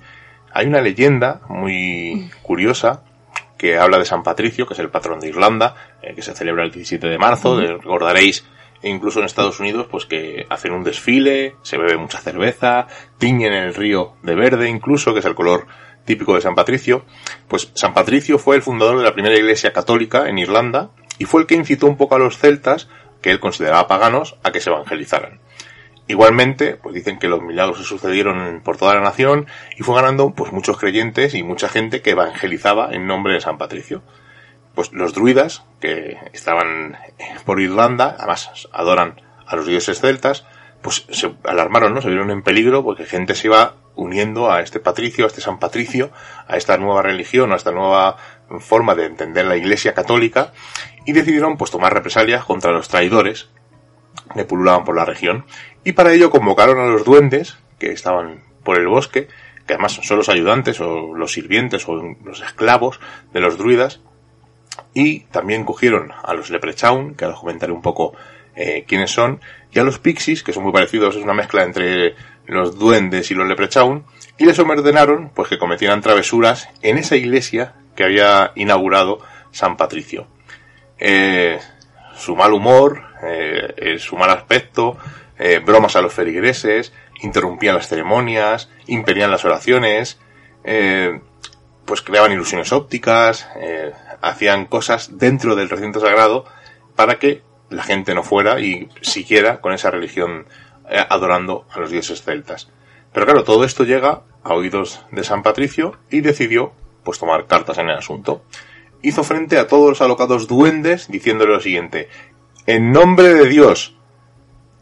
Hay una leyenda muy curiosa que habla de San Patricio, que es el patrón de Irlanda, eh, que se celebra el 17 de marzo. recordaréis e incluso en Estados Unidos, pues que hacen un desfile, se bebe mucha cerveza, tiñen el río de verde incluso, que es el color típico de San Patricio. Pues San Patricio fue el fundador de la primera iglesia católica en Irlanda y fue el que incitó un poco a los celtas, que él consideraba paganos, a que se evangelizaran. Igualmente, pues dicen que los milagros se sucedieron por toda la nación y fue ganando pues muchos creyentes y mucha gente que evangelizaba en nombre de San Patricio pues los druidas, que estaban por Irlanda, además adoran a los dioses celtas, pues se alarmaron, ¿no? Se vieron en peligro porque gente se iba uniendo a este patricio, a este San Patricio, a esta nueva religión, a esta nueva forma de entender la Iglesia católica, y decidieron pues tomar represalias contra los traidores que pululaban por la región, y para ello convocaron a los duendes que estaban por el bosque, que además son los ayudantes o los sirvientes o los esclavos de los druidas, y también cogieron a los Leprechaun, que ahora os comentaré un poco eh, quiénes son, y a los Pixies, que son muy parecidos, es una mezcla entre los duendes y los Leprechaun, y les ordenaron pues que cometieran travesuras en esa iglesia que había inaugurado San Patricio. Eh, su mal humor, eh, su mal aspecto, bromas a los feligreses, interrumpían las ceremonias, impedían las oraciones, pues creaban ilusiones ópticas, hacían cosas dentro del recinto sagrado para que la gente no fuera y siguiera con esa religión eh, adorando a los dioses celtas. Pero claro, todo esto llega a oídos de San Patricio y decidió pues tomar cartas en el asunto. Hizo frente a todos los alocados duendes diciéndole lo siguiente: En nombre de Dios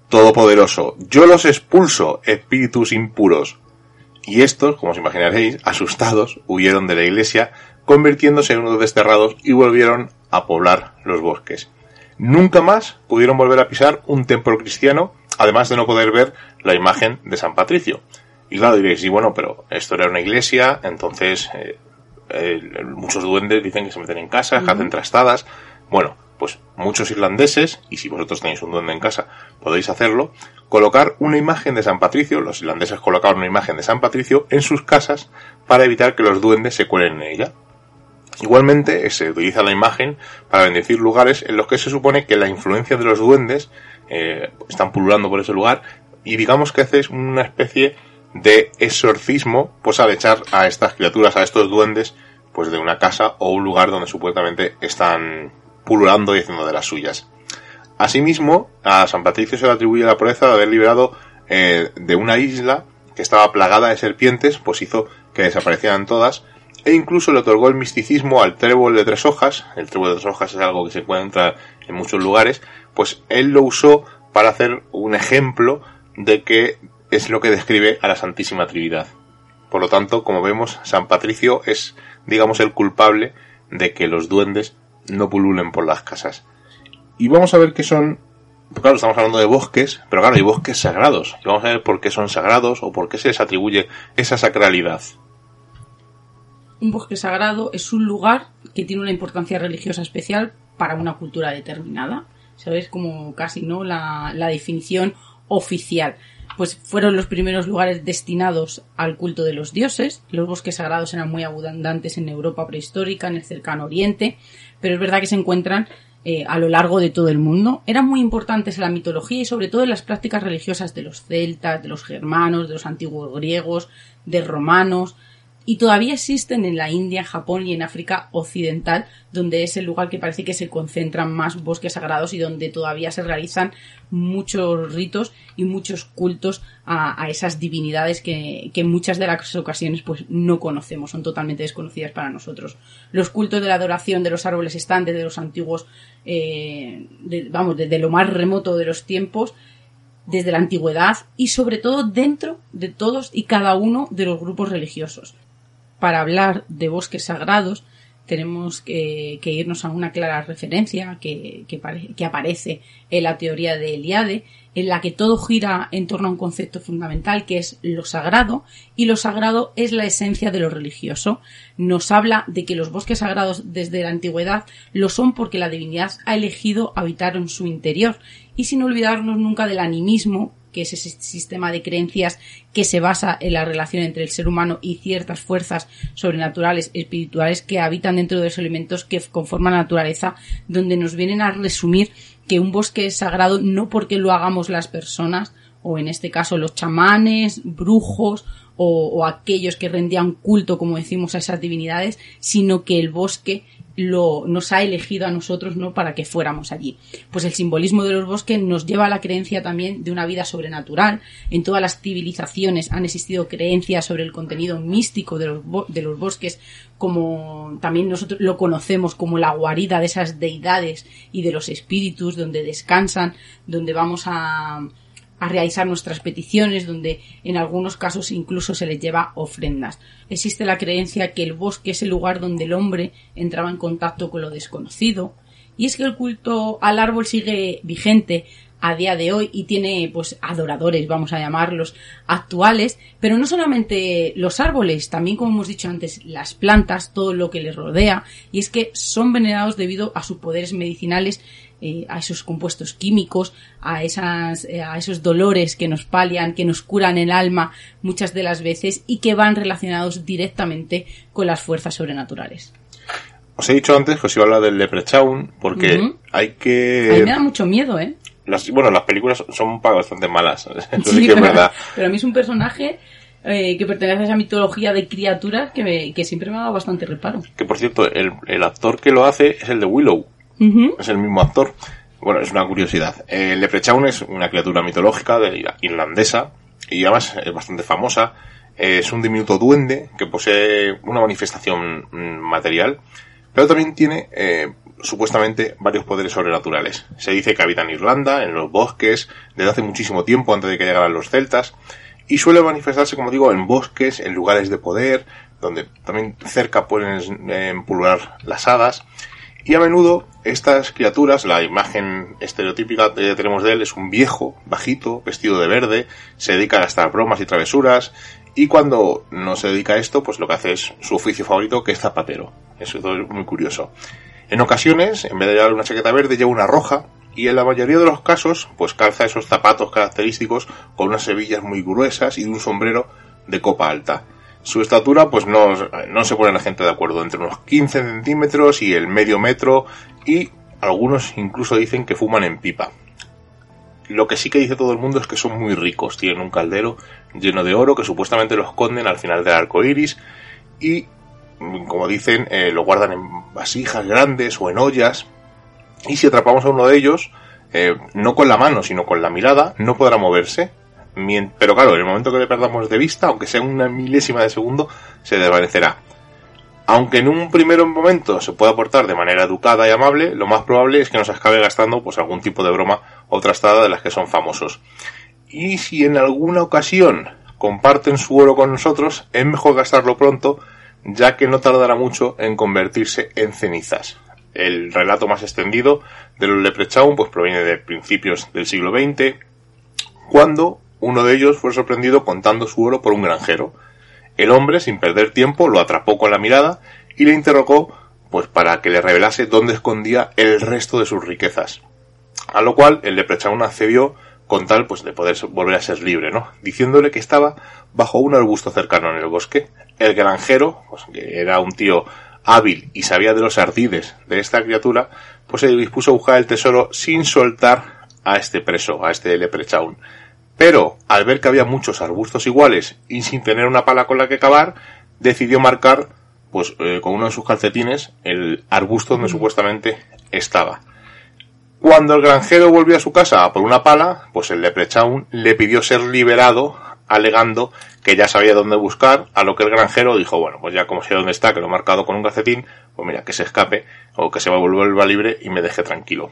Todopoderoso, yo los expulso, espíritus impuros. Y estos, como os imaginaréis, asustados, huyeron de la iglesia convirtiéndose en unos desterrados y volvieron a poblar los bosques. Nunca más pudieron volver a pisar un templo cristiano, además de no poder ver la imagen de San Patricio. Y claro, diréis, y bueno, pero esto era una iglesia, entonces eh, eh, muchos duendes dicen que se meten en casa, hacen trastadas. Bueno, pues muchos irlandeses, y si vosotros tenéis un duende en casa, podéis hacerlo, colocar una imagen de San Patricio, los irlandeses colocaron una imagen de San Patricio en sus casas para evitar que los duendes se cuelen en ella. Igualmente se utiliza la imagen para bendecir lugares en los que se supone que la influencia de los duendes eh, están pululando por ese lugar y digamos que haces una especie de exorcismo pues al echar a estas criaturas, a estos duendes pues de una casa o un lugar donde supuestamente están pululando y haciendo de las suyas. Asimismo, a San Patricio se le atribuye la proeza de haber liberado eh, de una isla que estaba plagada de serpientes, pues hizo que desaparecieran todas e incluso le otorgó el misticismo al trébol de tres hojas, el trébol de tres hojas es algo que se encuentra en muchos lugares, pues él lo usó para hacer un ejemplo de que es lo que describe a la Santísima Trinidad. Por lo tanto, como vemos, San Patricio es, digamos, el culpable de que los duendes no pululen por las casas. Y vamos a ver qué son claro, estamos hablando de bosques, pero claro, hay bosques sagrados. Y vamos a ver por qué son sagrados o por qué se les atribuye esa sacralidad. Un bosque sagrado es un lugar que tiene una importancia religiosa especial para una cultura determinada. ¿Sabes? Como casi, ¿no? La, la definición oficial. Pues fueron los primeros lugares destinados al culto de los dioses. Los bosques sagrados eran muy abundantes en Europa prehistórica, en el cercano oriente, pero es verdad que se encuentran eh, a lo largo de todo el mundo. Eran muy importantes en la mitología y sobre todo en las prácticas religiosas de los celtas, de los germanos, de los antiguos griegos, de romanos, y todavía existen en la India, Japón y en África Occidental, donde es el lugar que parece que se concentran más bosques sagrados y donde todavía se realizan muchos ritos y muchos cultos a, esas divinidades que, en muchas de las ocasiones pues no conocemos, son totalmente desconocidas para nosotros. Los cultos de la adoración de los árboles están desde los antiguos, eh, vamos, desde lo más remoto de los tiempos, desde la antigüedad y sobre todo dentro de todos y cada uno de los grupos religiosos para hablar de bosques sagrados tenemos que, irnos a una clara referencia que, aparece en la teoría de Eliade, en la que todo gira en torno a un concepto fundamental que es lo sagrado, y lo sagrado es la esencia de lo religioso. Nos habla de que los bosques sagrados desde la antigüedad lo son porque la divinidad ha elegido habitar en su interior, y sin olvidarnos nunca del animismo que es ese sistema de creencias que se basa en la relación entre el ser humano y ciertas fuerzas sobrenaturales, espirituales que habitan dentro de los elementos que conforman la naturaleza, donde nos vienen a resumir que un bosque es sagrado no porque lo hagamos las personas, o en este caso los chamanes, brujos o, o, aquellos que rendían culto, como decimos, a esas divinidades, sino que el bosque lo, nos ha elegido a nosotros no para que fuéramos allí. Pues el simbolismo de los bosques nos lleva a la creencia también de una vida sobrenatural. En todas las civilizaciones han existido creencias sobre el contenido místico de los, de los bosques, como también nosotros lo conocemos como la guarida de esas deidades y de los espíritus donde descansan, donde vamos a a realizar nuestras peticiones, donde en algunos casos incluso se les lleva ofrendas. Existe la creencia que el bosque es el lugar donde el hombre entraba en contacto con lo desconocido, y es que el culto al árbol sigue vigente a día de hoy y tiene pues adoradores, vamos a llamarlos, actuales, pero no solamente los árboles, también como hemos dicho antes, las plantas, todo lo que les rodea, y es que son venerados debido a sus poderes medicinales eh, a esos compuestos químicos, a, esas, eh, a esos dolores que nos palian, que nos curan el alma muchas de las veces y que van relacionados directamente con las fuerzas sobrenaturales. Os he dicho antes que os iba a hablar del Leprechaun porque hay que... A mí me da mucho miedo, ¿eh? Las, bueno, las películas son bastante malas. sí, pero, verdad. pero a mí es un personaje eh, que pertenece a esa mitología de criaturas que, que siempre me ha dado bastante reparo. Que por cierto, el, el actor que lo hace es el de Willow. Es el mismo actor. Bueno, es una curiosidad. El Leprechaun es una criatura mitológica de irlandesa y además es bastante famosa. Es un diminuto duende que posee una manifestación mm, material, pero también tiene eh, supuestamente varios poderes sobrenaturales. Se dice que habita en Irlanda, en los bosques, desde hace muchísimo tiempo antes de que llegaran los celtas, y suele manifestarse, como digo, en bosques, en lugares de poder, donde también cerca pueden eh, las hadas, y a menudo estas criaturas, la imagen estereotípica que tenemos de él es un viejo, bajito, vestido de verde, se dedica a gastar bromas y travesuras, y cuando no se dedica a esto, pues lo que hace es su oficio favorito, que es zapatero. Eso es muy curioso. En ocasiones, en vez de llevar una chaqueta verde, lleva una roja, y en la mayoría de los casos, pues calza esos zapatos característicos con unas hebillas muy gruesas y un sombrero de copa alta. Su estatura, pues no, no se pone la gente de acuerdo, entre unos 15 centímetros y el medio metro, y algunos incluso dicen que fuman en pipa. Lo que sí que dice todo el mundo es que son muy ricos, tienen un caldero lleno de oro que supuestamente lo esconden al final del arco iris y, como dicen, eh, lo guardan en vasijas grandes o en ollas. Y si atrapamos a uno de ellos, eh, no con la mano, sino con la mirada, no podrá moverse pero claro, en el momento que le perdamos de vista, aunque sea una milésima de segundo, se desvanecerá. Aunque en un primer momento se pueda portar de manera educada y amable, lo más probable es que nos acabe gastando pues algún tipo de broma o trastada de las que son famosos. Y si en alguna ocasión comparten su oro con nosotros, es mejor gastarlo pronto, ya que no tardará mucho en convertirse en cenizas. el relato más extendido de los Leprechaun pues proviene de principios del siglo XX, cuando uno de ellos fue sorprendido contando su oro por un granjero. El hombre, sin perder tiempo, lo atrapó con la mirada y le interrogó pues para que le revelase dónde escondía el resto de sus riquezas. A lo cual el Leprechaun accedió con tal pues de poder volver a ser libre, ¿no? Diciéndole que estaba bajo un arbusto cercano en el bosque. El granjero, pues que era un tío hábil y sabía de los ardides de esta criatura, pues se dispuso a buscar el tesoro sin soltar a este preso, a este leprechaun. Pero, al ver que había muchos arbustos iguales y sin tener una pala con la que cavar, decidió marcar, pues eh, con uno de sus calcetines, el arbusto donde supuestamente estaba. Cuando el granjero volvió a su casa por una pala, pues el leprechaun le pidió ser liberado, alegando que ya sabía dónde buscar, a lo que el granjero dijo, bueno, pues ya como sé dónde está, que lo he marcado con un calcetín, pues mira, que se escape, o que se va a volver libre y me deje tranquilo.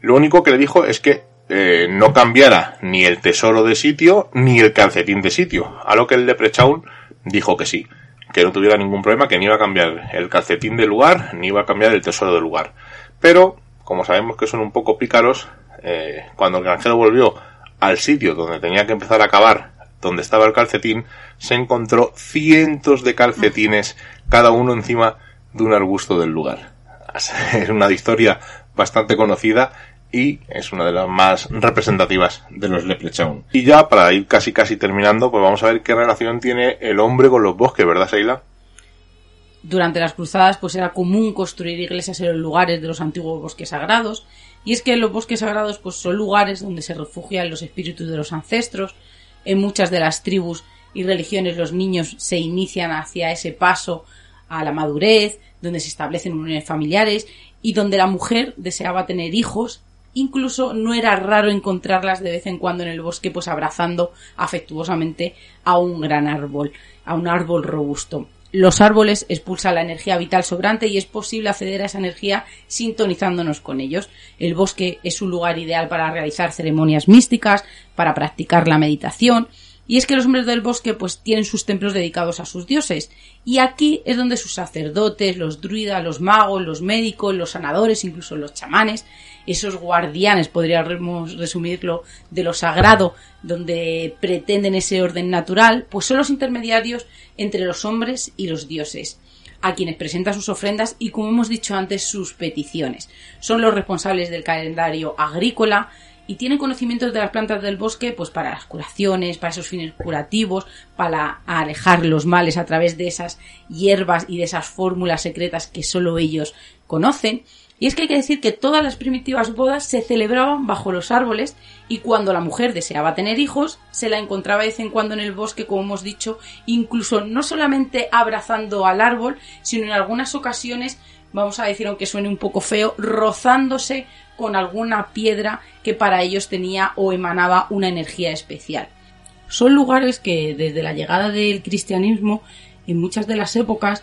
Lo único que le dijo es que eh, no cambiara ni el tesoro de sitio, ni el calcetín de sitio, a lo que el leprechaun dijo que sí, que no tuviera ningún problema, que ni iba a cambiar el calcetín de lugar, ni iba a cambiar el tesoro de lugar. Pero como sabemos que son un poco pícaros, eh, cuando el granjero volvió al sitio donde tenía que empezar a cavar, donde estaba el calcetín, se encontró cientos de calcetines, cada uno encima de un arbusto del lugar. Es una historia bastante conocida y es una de las más representativas de los Leprechaun. Y ya para ir casi casi terminando, pues vamos a ver qué relación tiene el hombre con los bosques, ¿verdad, Seila? durante las cruzadas pues era común construir iglesias en los lugares de los antiguos bosques sagrados y es que los bosques sagrados pues son lugares donde se refugian los espíritus de los ancestros en muchas de las tribus y religiones los niños se inician hacia ese paso a la madurez donde se establecen uniones familiares y donde la mujer deseaba tener hijos incluso no era raro encontrarlas de vez en cuando en el bosque pues abrazando afectuosamente a un gran árbol a un árbol robusto los árboles expulsan la energía vital sobrante y es posible acceder a esa energía sintonizándonos con ellos. El bosque es un lugar ideal para realizar ceremonias místicas, para practicar la meditación, y es que los hombres del bosque pues tienen sus templos dedicados a sus dioses. Y aquí es donde sus sacerdotes, los druidas, los magos, los médicos, los sanadores, incluso los chamanes, esos guardianes, podríamos resumirlo, de lo sagrado, donde pretenden ese orden natural, pues son los intermediarios entre los hombres y los dioses a quienes presentan sus ofrendas y, como hemos dicho antes, sus peticiones. Son los responsables del calendario agrícola, y tienen conocimientos de las plantas del bosque pues para las curaciones, para esos fines curativos, para alejar los males a través de esas hierbas y de esas fórmulas secretas que solo ellos conocen. Y es que hay que decir que todas las primitivas bodas se celebraban bajo los árboles y cuando la mujer deseaba tener hijos, se la encontraba de vez en cuando en el bosque, como hemos dicho, incluso no solamente abrazando al árbol, sino en algunas ocasiones, vamos a decir aunque suene un poco feo, rozándose con alguna piedra que para ellos tenía o emanaba una energía especial. Son lugares que desde la llegada del cristianismo en muchas de las épocas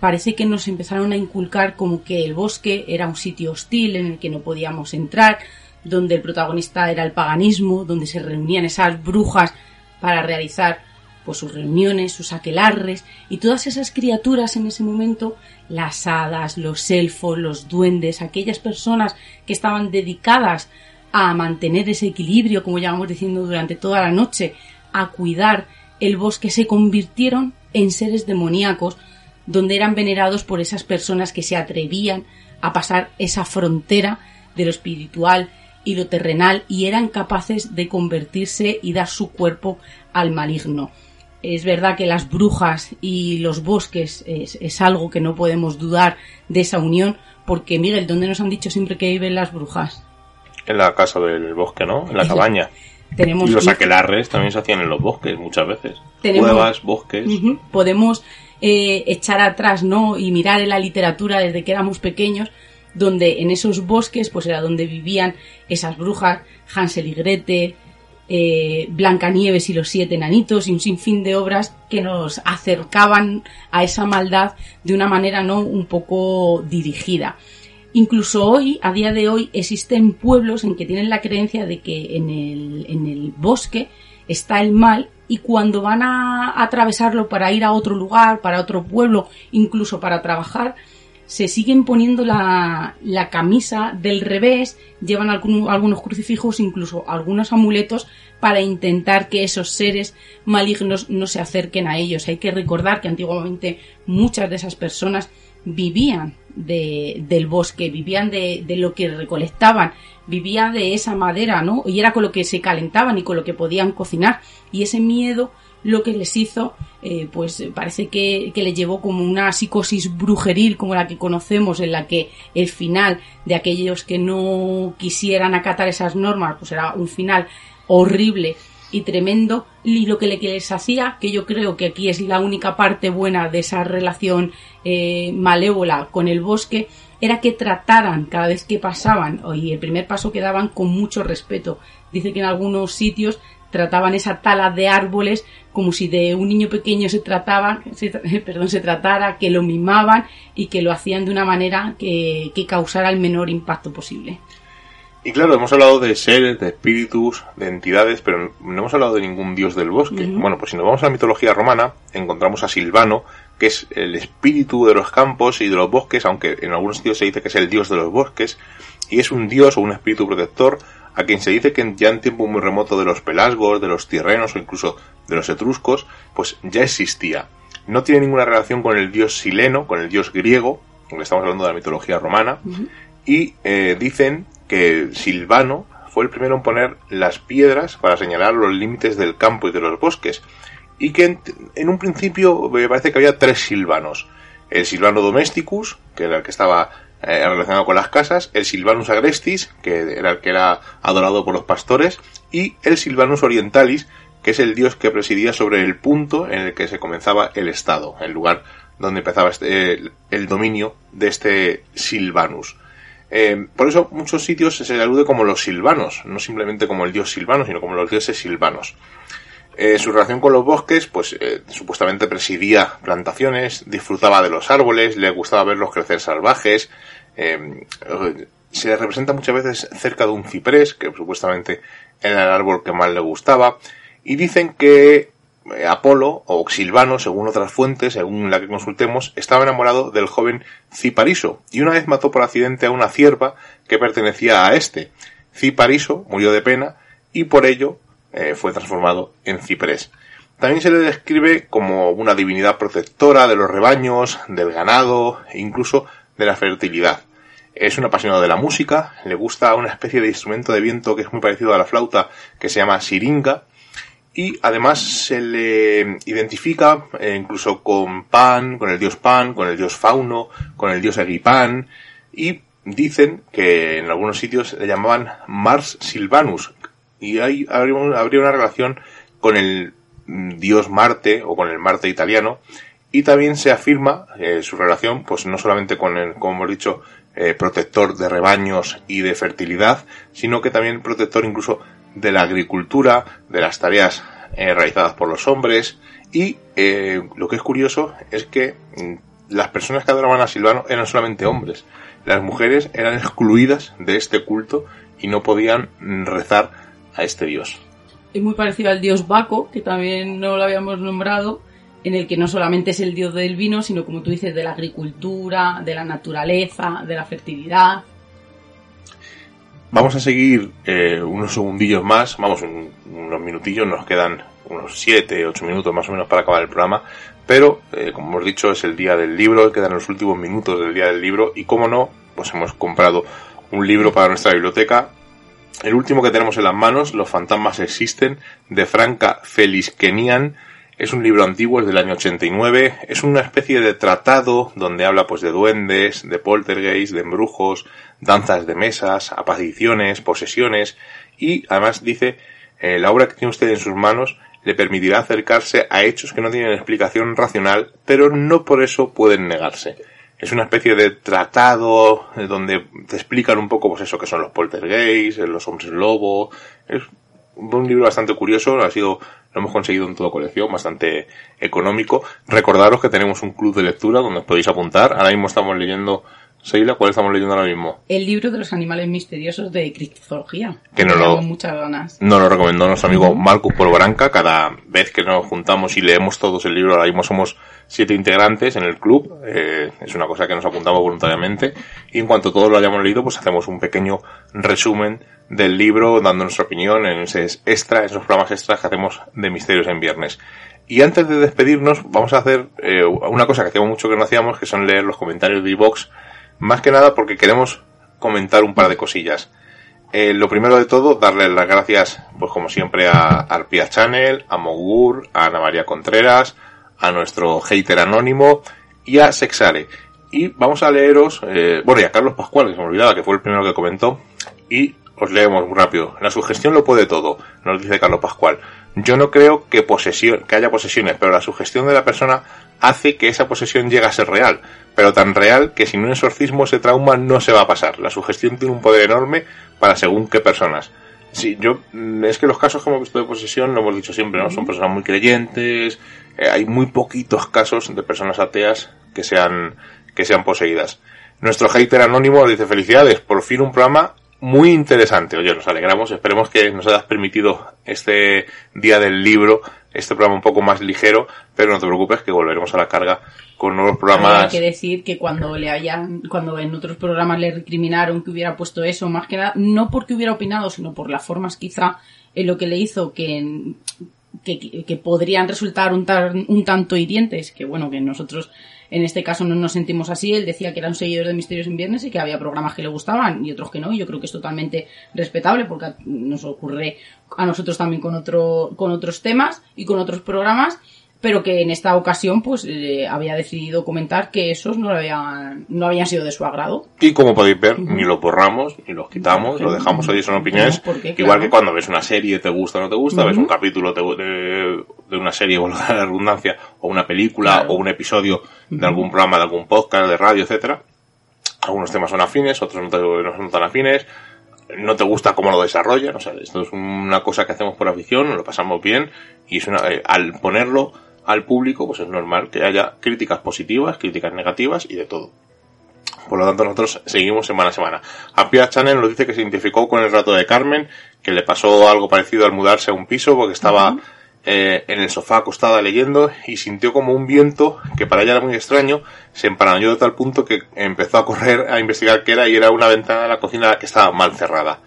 parece que nos empezaron a inculcar como que el bosque era un sitio hostil en el que no podíamos entrar, donde el protagonista era el paganismo, donde se reunían esas brujas para realizar pues sus reuniones, sus aquelarres y todas esas criaturas en ese momento, las hadas, los elfos, los duendes, aquellas personas que estaban dedicadas a mantener ese equilibrio, como llevamos diciendo durante toda la noche, a cuidar el bosque, se convirtieron en seres demoníacos, donde eran venerados por esas personas que se atrevían a pasar esa frontera de lo espiritual y lo terrenal y eran capaces de convertirse y dar su cuerpo al maligno es verdad que las brujas y los bosques es, algo que no podemos dudar de esa unión, porque Miguel, ¿dónde nos han dicho siempre que viven las brujas? En la casa del bosque, ¿no? En la cabaña. Tenemos y los aquelarres también se hacían en los bosques muchas veces. Tenemos... Cuevas, bosques. Podemos eh, echar atrás, ¿no? Y mirar en la literatura desde que éramos pequeños, donde en esos bosques, pues era donde vivían esas brujas, Hansel y Gretel, eh, Blancanieves y los siete enanitos y un sinfín de obras que nos acercaban a esa maldad de una manera no un poco dirigida. Incluso hoy, a día de hoy, existen pueblos en que tienen la creencia de que en el, en el bosque está el mal y cuando van a atravesarlo para ir a otro lugar, para otro pueblo, incluso para trabajar, se siguen poniendo la, la camisa del revés, llevan algunos crucifijos, incluso algunos amuletos para intentar que esos seres malignos no se acerquen a ellos. Hay que recordar que antiguamente muchas de esas personas vivían de, del bosque, vivían de, de, lo que recolectaban, vivían de esa madera, ¿no? Y era con lo que se calentaban y con lo que podían cocinar. Y ese miedo lo que les hizo, eh, pues parece que, que le llevó como una psicosis brujeril como la que conocemos, en la que el final de aquellos que no quisieran acatar esas normas, pues era un final horrible y tremendo y lo que les hacía, que yo creo que aquí es la única parte buena de esa relación eh, malévola con el bosque, era que trataran cada vez que pasaban, y el primer paso que daban con mucho respeto. Dice que en algunos sitios trataban esa tala de árboles como si de un niño pequeño se trataba, perdón, se tratara, que lo mimaban y que lo hacían de una manera que, que causara el menor impacto posible. Y claro, hemos hablado de seres, de espíritus, de entidades, pero no hemos hablado de ningún dios del bosque. Bueno, pues si nos vamos a la mitología romana, encontramos a Silvano, que es el espíritu de los campos y de los bosques, aunque en algunos sitios se dice que es el dios de los bosques, y es un dios o un espíritu protector a quien se dice que ya en tiempo muy remoto de los pelasgos, de los tirrenos o incluso de los etruscos, pues ya existía. No tiene ninguna relación con el dios sileno, con el dios griego, estamos hablando de la mitología romana, y eh, dicen que Silvano fue el primero en poner las piedras para señalar los límites del campo y de los bosques, y que en, un principio me parece que había tres silvanos. El silvano domesticus, que era el que estaba eh, relacionado con las casas, el silvanus agrestis, que era el que era adorado por los pastores, y el silvanus orientalis, que es el dios que presidía sobre el punto en el que se comenzaba el estado, el lugar donde empezaba este, el dominio de este silvanus. Eh, por eso muchos sitios se le alude como los silvanos, no simplemente como el dios silvano, sino como los dioses silvanos. Eh, su relación con los bosques, pues supuestamente presidía plantaciones, disfrutaba de los árboles, le gustaba verlos crecer salvajes. Se le representa muchas veces cerca de un ciprés, que supuestamente era el árbol que más le gustaba. Y dicen que eh, Apolo, o Silvano, según otras fuentes, según la que consultemos, estaba enamorado del joven Cipariso, y una vez mató por accidente a una cierva que pertenecía a este. Cipariso murió de pena, y por ello eh, fue transformado en ciprés. También se le describe como una divinidad protectora de los rebaños, del ganado e incluso de la fertilidad. Es un apasionado de la música, le gusta una especie de instrumento de viento que es muy parecido a la flauta que se llama siringa, y además se le identifica eh, incluso con Pan, con el dios Pan, con el dios Fauno, con el dios Egipan y dicen que en algunos sitios le llamaban Mars Silvanus y ahí habría, una relación con el mm, dios Marte o con el Marte italiano y también se afirma eh, su relación pues no solamente con el, como hemos dicho, eh, protector de rebaños y de fertilidad, sino que también protector incluso de la agricultura, de las tareas eh, realizadas por los hombres y lo que es curioso es que mm, las personas que adoraban a Silvano eran solamente hombres. Las mujeres eran excluidas de este culto y no podían mm, rezar a este dios. Es muy parecido al dios Baco, que también no lo habíamos nombrado, en el que no solamente es el dios del vino, sino como tú dices, de la agricultura, de la naturaleza, de la fertilidad. Vamos a seguir eh, unos segundillos más, vamos, unos minutillos, nos quedan unos 7, 8 minutos más o menos para acabar el programa, pero eh, como hemos dicho es el día del libro, quedan los últimos minutos del día del libro y como no, pues hemos comprado un libro para nuestra biblioteca. El último que tenemos en las manos, Los fantasmas existen, de Franca Feliskenian, es un libro antiguo, es del año 89, es una especie de tratado donde habla pues de duendes, de poltergeist, de embrujos, danzas de mesas, apariciones, posesiones y además dice eh, la obra que tiene usted en sus manos le permitirá acercarse a hechos que no tienen explicación racional, pero no por eso pueden negarse. Es una especie de tratado eh, donde te explican un poco pues eso que son los poltergeists, los hombres lobo. Un libro bastante curioso, ha sido lo hemos conseguido en toda colección, bastante económico. Recordaros que tenemos un club de lectura donde os podéis apuntar. Ahora mismo estamos leyendo Seila, ¿cuál estamos leyendo ahora mismo? El libro de los animales misteriosos de criptozoología. Que nos lo, muchas ganas. Nos lo recomendó nuestro amigo Marcus Polvoranca. Cada vez que nos juntamos y leemos todos el libro, ahora mismo somos siete integrantes en el club. Eh, es una cosa que nos apuntamos voluntariamente. Y en cuanto todos lo hayamos leído, pues hacemos un pequeño resumen del libro, dando nuestra opinión en ese extra, esos programas extras que hacemos de Misterios en Viernes. Y antes de despedirnos, vamos a hacer eh, una cosa que hacemos mucho que no hacíamos, que son leer los comentarios de iVox más que nada porque queremos comentar un par de cosillas. Eh, lo primero de todo, darle las gracias, pues como siempre, a Arpia Channel, a Mogur, a Ana María Contreras, a nuestro hater anónimo y a Sexare. Y vamos a leeros, eh, bueno, y a Carlos Pascual, que se me olvidaba, que fue el primero que comentó, y os leemos muy rápido. La sugestión lo puede todo, nos dice Carlos Pascual. Yo no creo que posesión, que haya posesiones, pero la sugestión de la persona hace que esa posesión llegue a ser real, pero tan real que sin un exorcismo ese trauma no se va a pasar. La sugestión tiene un poder enorme para según qué personas. Sí, yo, mm, es que los casos que hemos visto de posesión, lo hemos dicho siempre, ¿no? Son personas muy creyentes, eh, hay muy poquitos casos de personas ateas que sean, que sean poseídas. Nuestro hater anónimo dice felicidades, por fin un programa muy interesante. Oye, nos alegramos, esperemos que nos hayas permitido este día del libro, este programa un poco más ligero, pero no te preocupes que volveremos a la carga con nuevos programas. Hay que decir que cuando le hayan, cuando en otros programas le recriminaron que hubiera puesto eso, más que nada, no porque hubiera opinado, sino por las formas quizá en lo que le hizo que, que, que podrían resultar un, un tanto hirientes, que bueno, que nosotros en este caso no nos sentimos así. Él decía que era un seguidor de Misterios en Viernes y que había programas que le gustaban y otros que no. Y yo creo que es totalmente respetable porque nos ocurre a nosotros también con, otro, con otros temas y con otros programas pero que en esta ocasión pues eh, había decidido comentar que esos no habían, no habían sido de su agrado. Y como podéis ver, ni lo borramos, ni los quitamos, lo dejamos ahí, son opiniones. Igual que cuando ves una serie, te gusta o no te gusta, ves un capítulo de, de, una serie, o la redundancia, o una película, o un episodio de algún programa, de algún podcast, de radio, etcétera. Algunos temas son afines, otros no, son tan afines. No te gusta cómo lo desarrollan, o sea, esto es una cosa que hacemos por afición, lo pasamos bien, y es una, eh, al ponerlo al público, pues es normal que haya críticas positivas, críticas negativas y de todo. Por lo tanto, nosotros seguimos semana a semana. Apia Channel nos dice que se identificó con el rato de Carmen, que le pasó algo parecido al mudarse a un piso porque estaba eh, en el sofá acostada leyendo y sintió como un viento que para ella era muy extraño, se emparanoyó de tal punto que empezó a correr a investigar qué era y era una ventana de la cocina que estaba mal cerrada.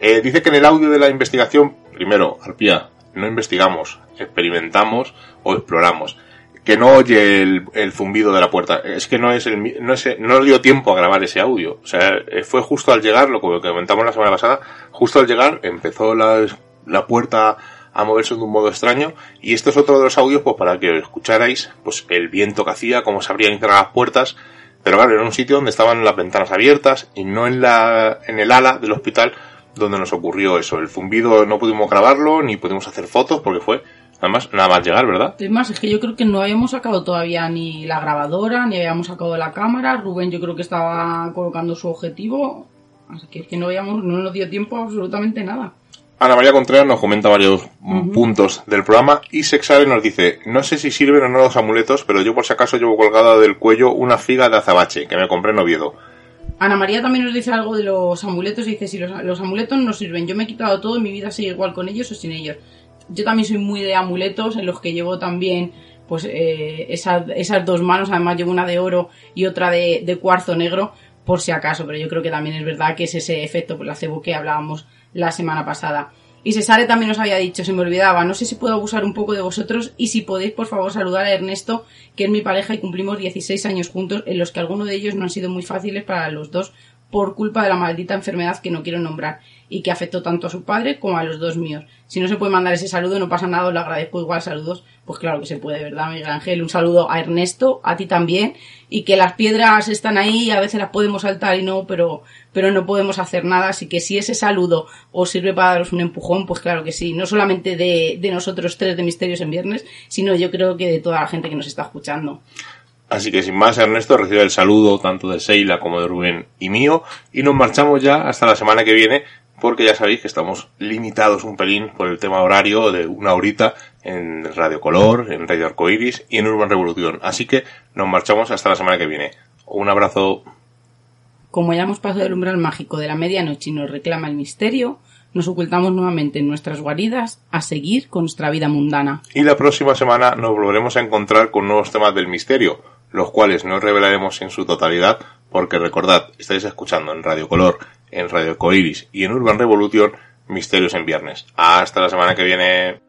Eh, dice que en el audio de la investigación, primero, Arpía, no investigamos, experimentamos o exploramos. Que no oye el, zumbido de la puerta. Es que no es el, no es, no dio tiempo a grabar ese audio. O sea, eh, fue justo al llegar, lo que comentamos la semana pasada, justo al llegar empezó la, la puerta a moverse de un modo extraño y esto es otro de los audios pues para que escucharais pues el viento que hacía, cómo se abrían y cerraban las puertas, pero claro, era un sitio donde estaban las ventanas abiertas y no en la en el ala del hospital donde nos ocurrió eso. El zumbido no pudimos grabarlo ni pudimos hacer fotos porque fue Además, nada más llegar, ¿verdad? Es más, es que yo creo que no habíamos sacado todavía ni la grabadora, ni habíamos sacado la cámara. Rubén yo creo que estaba colocando su objetivo. Así que es que no, habíamos, no nos dio tiempo absolutamente nada. Ana María Contreras nos comenta varios puntos del programa y Sexare nos dice, no sé si sirven o no los amuletos, pero yo por si acaso llevo colgada del cuello una figa de azabache que me compré en Oviedo. Ana María también nos dice algo de los amuletos dice, si los, amuletos no sirven, yo me he quitado todo, mi vida sigue igual con ellos o sin ellos. Yo también soy muy de amuletos en los que llevo también pues eh, esas, dos manos, además llevo una de oro y otra de, cuarzo negro por si acaso, pero yo creo que también es verdad que es ese efecto placebo que hablábamos la semana pasada. Y Cesare también nos había dicho, se me olvidaba, no sé si puedo abusar un poco de vosotros y si podéis por favor saludar a Ernesto, que es mi pareja y cumplimos 16 años juntos, en los que algunos de ellos no han sido muy fáciles para los dos por culpa de la maldita enfermedad que no quiero nombrar y que afectó tanto a su padre como a los dos míos. Si no se puede mandar ese saludo, no pasa nada, os lo agradezco igual saludos. Pues claro que se puede, ¿verdad, Miguel Ángel? Un saludo a Ernesto, a ti también, y que las piedras están ahí a veces las podemos saltar y no, pero, pero no podemos hacer nada, así que si ese saludo os sirve para daros un empujón, pues claro que sí, no solamente de, de nosotros tres de Misterios en Viernes, sino yo creo que de toda la gente que nos está escuchando. Así que sin más, Ernesto recibe el saludo tanto de Seila como de Rubén y mío y nos marchamos ya hasta la semana que viene porque ya sabéis que estamos limitados un pelín por el tema horario de una horita en Radio Color, en Radio Arcoiris y en Urban Revolución. Así que nos marchamos hasta la semana que viene. Un abrazo. como ya hemos pasado el umbral mágico de la medianoche y nos reclama el misterio, nos ocultamos nuevamente en nuestras guaridas a seguir con nuestra vida mundana. Y la próxima semana nos volveremos a encontrar con nuevos temas del misterio, los cuales no revelaremos en su totalidad, porque recordad, estáis escuchando en Radio Color, en Radio Coiris y en Urban Revolution Misterios en Viernes. Hasta la semana que viene.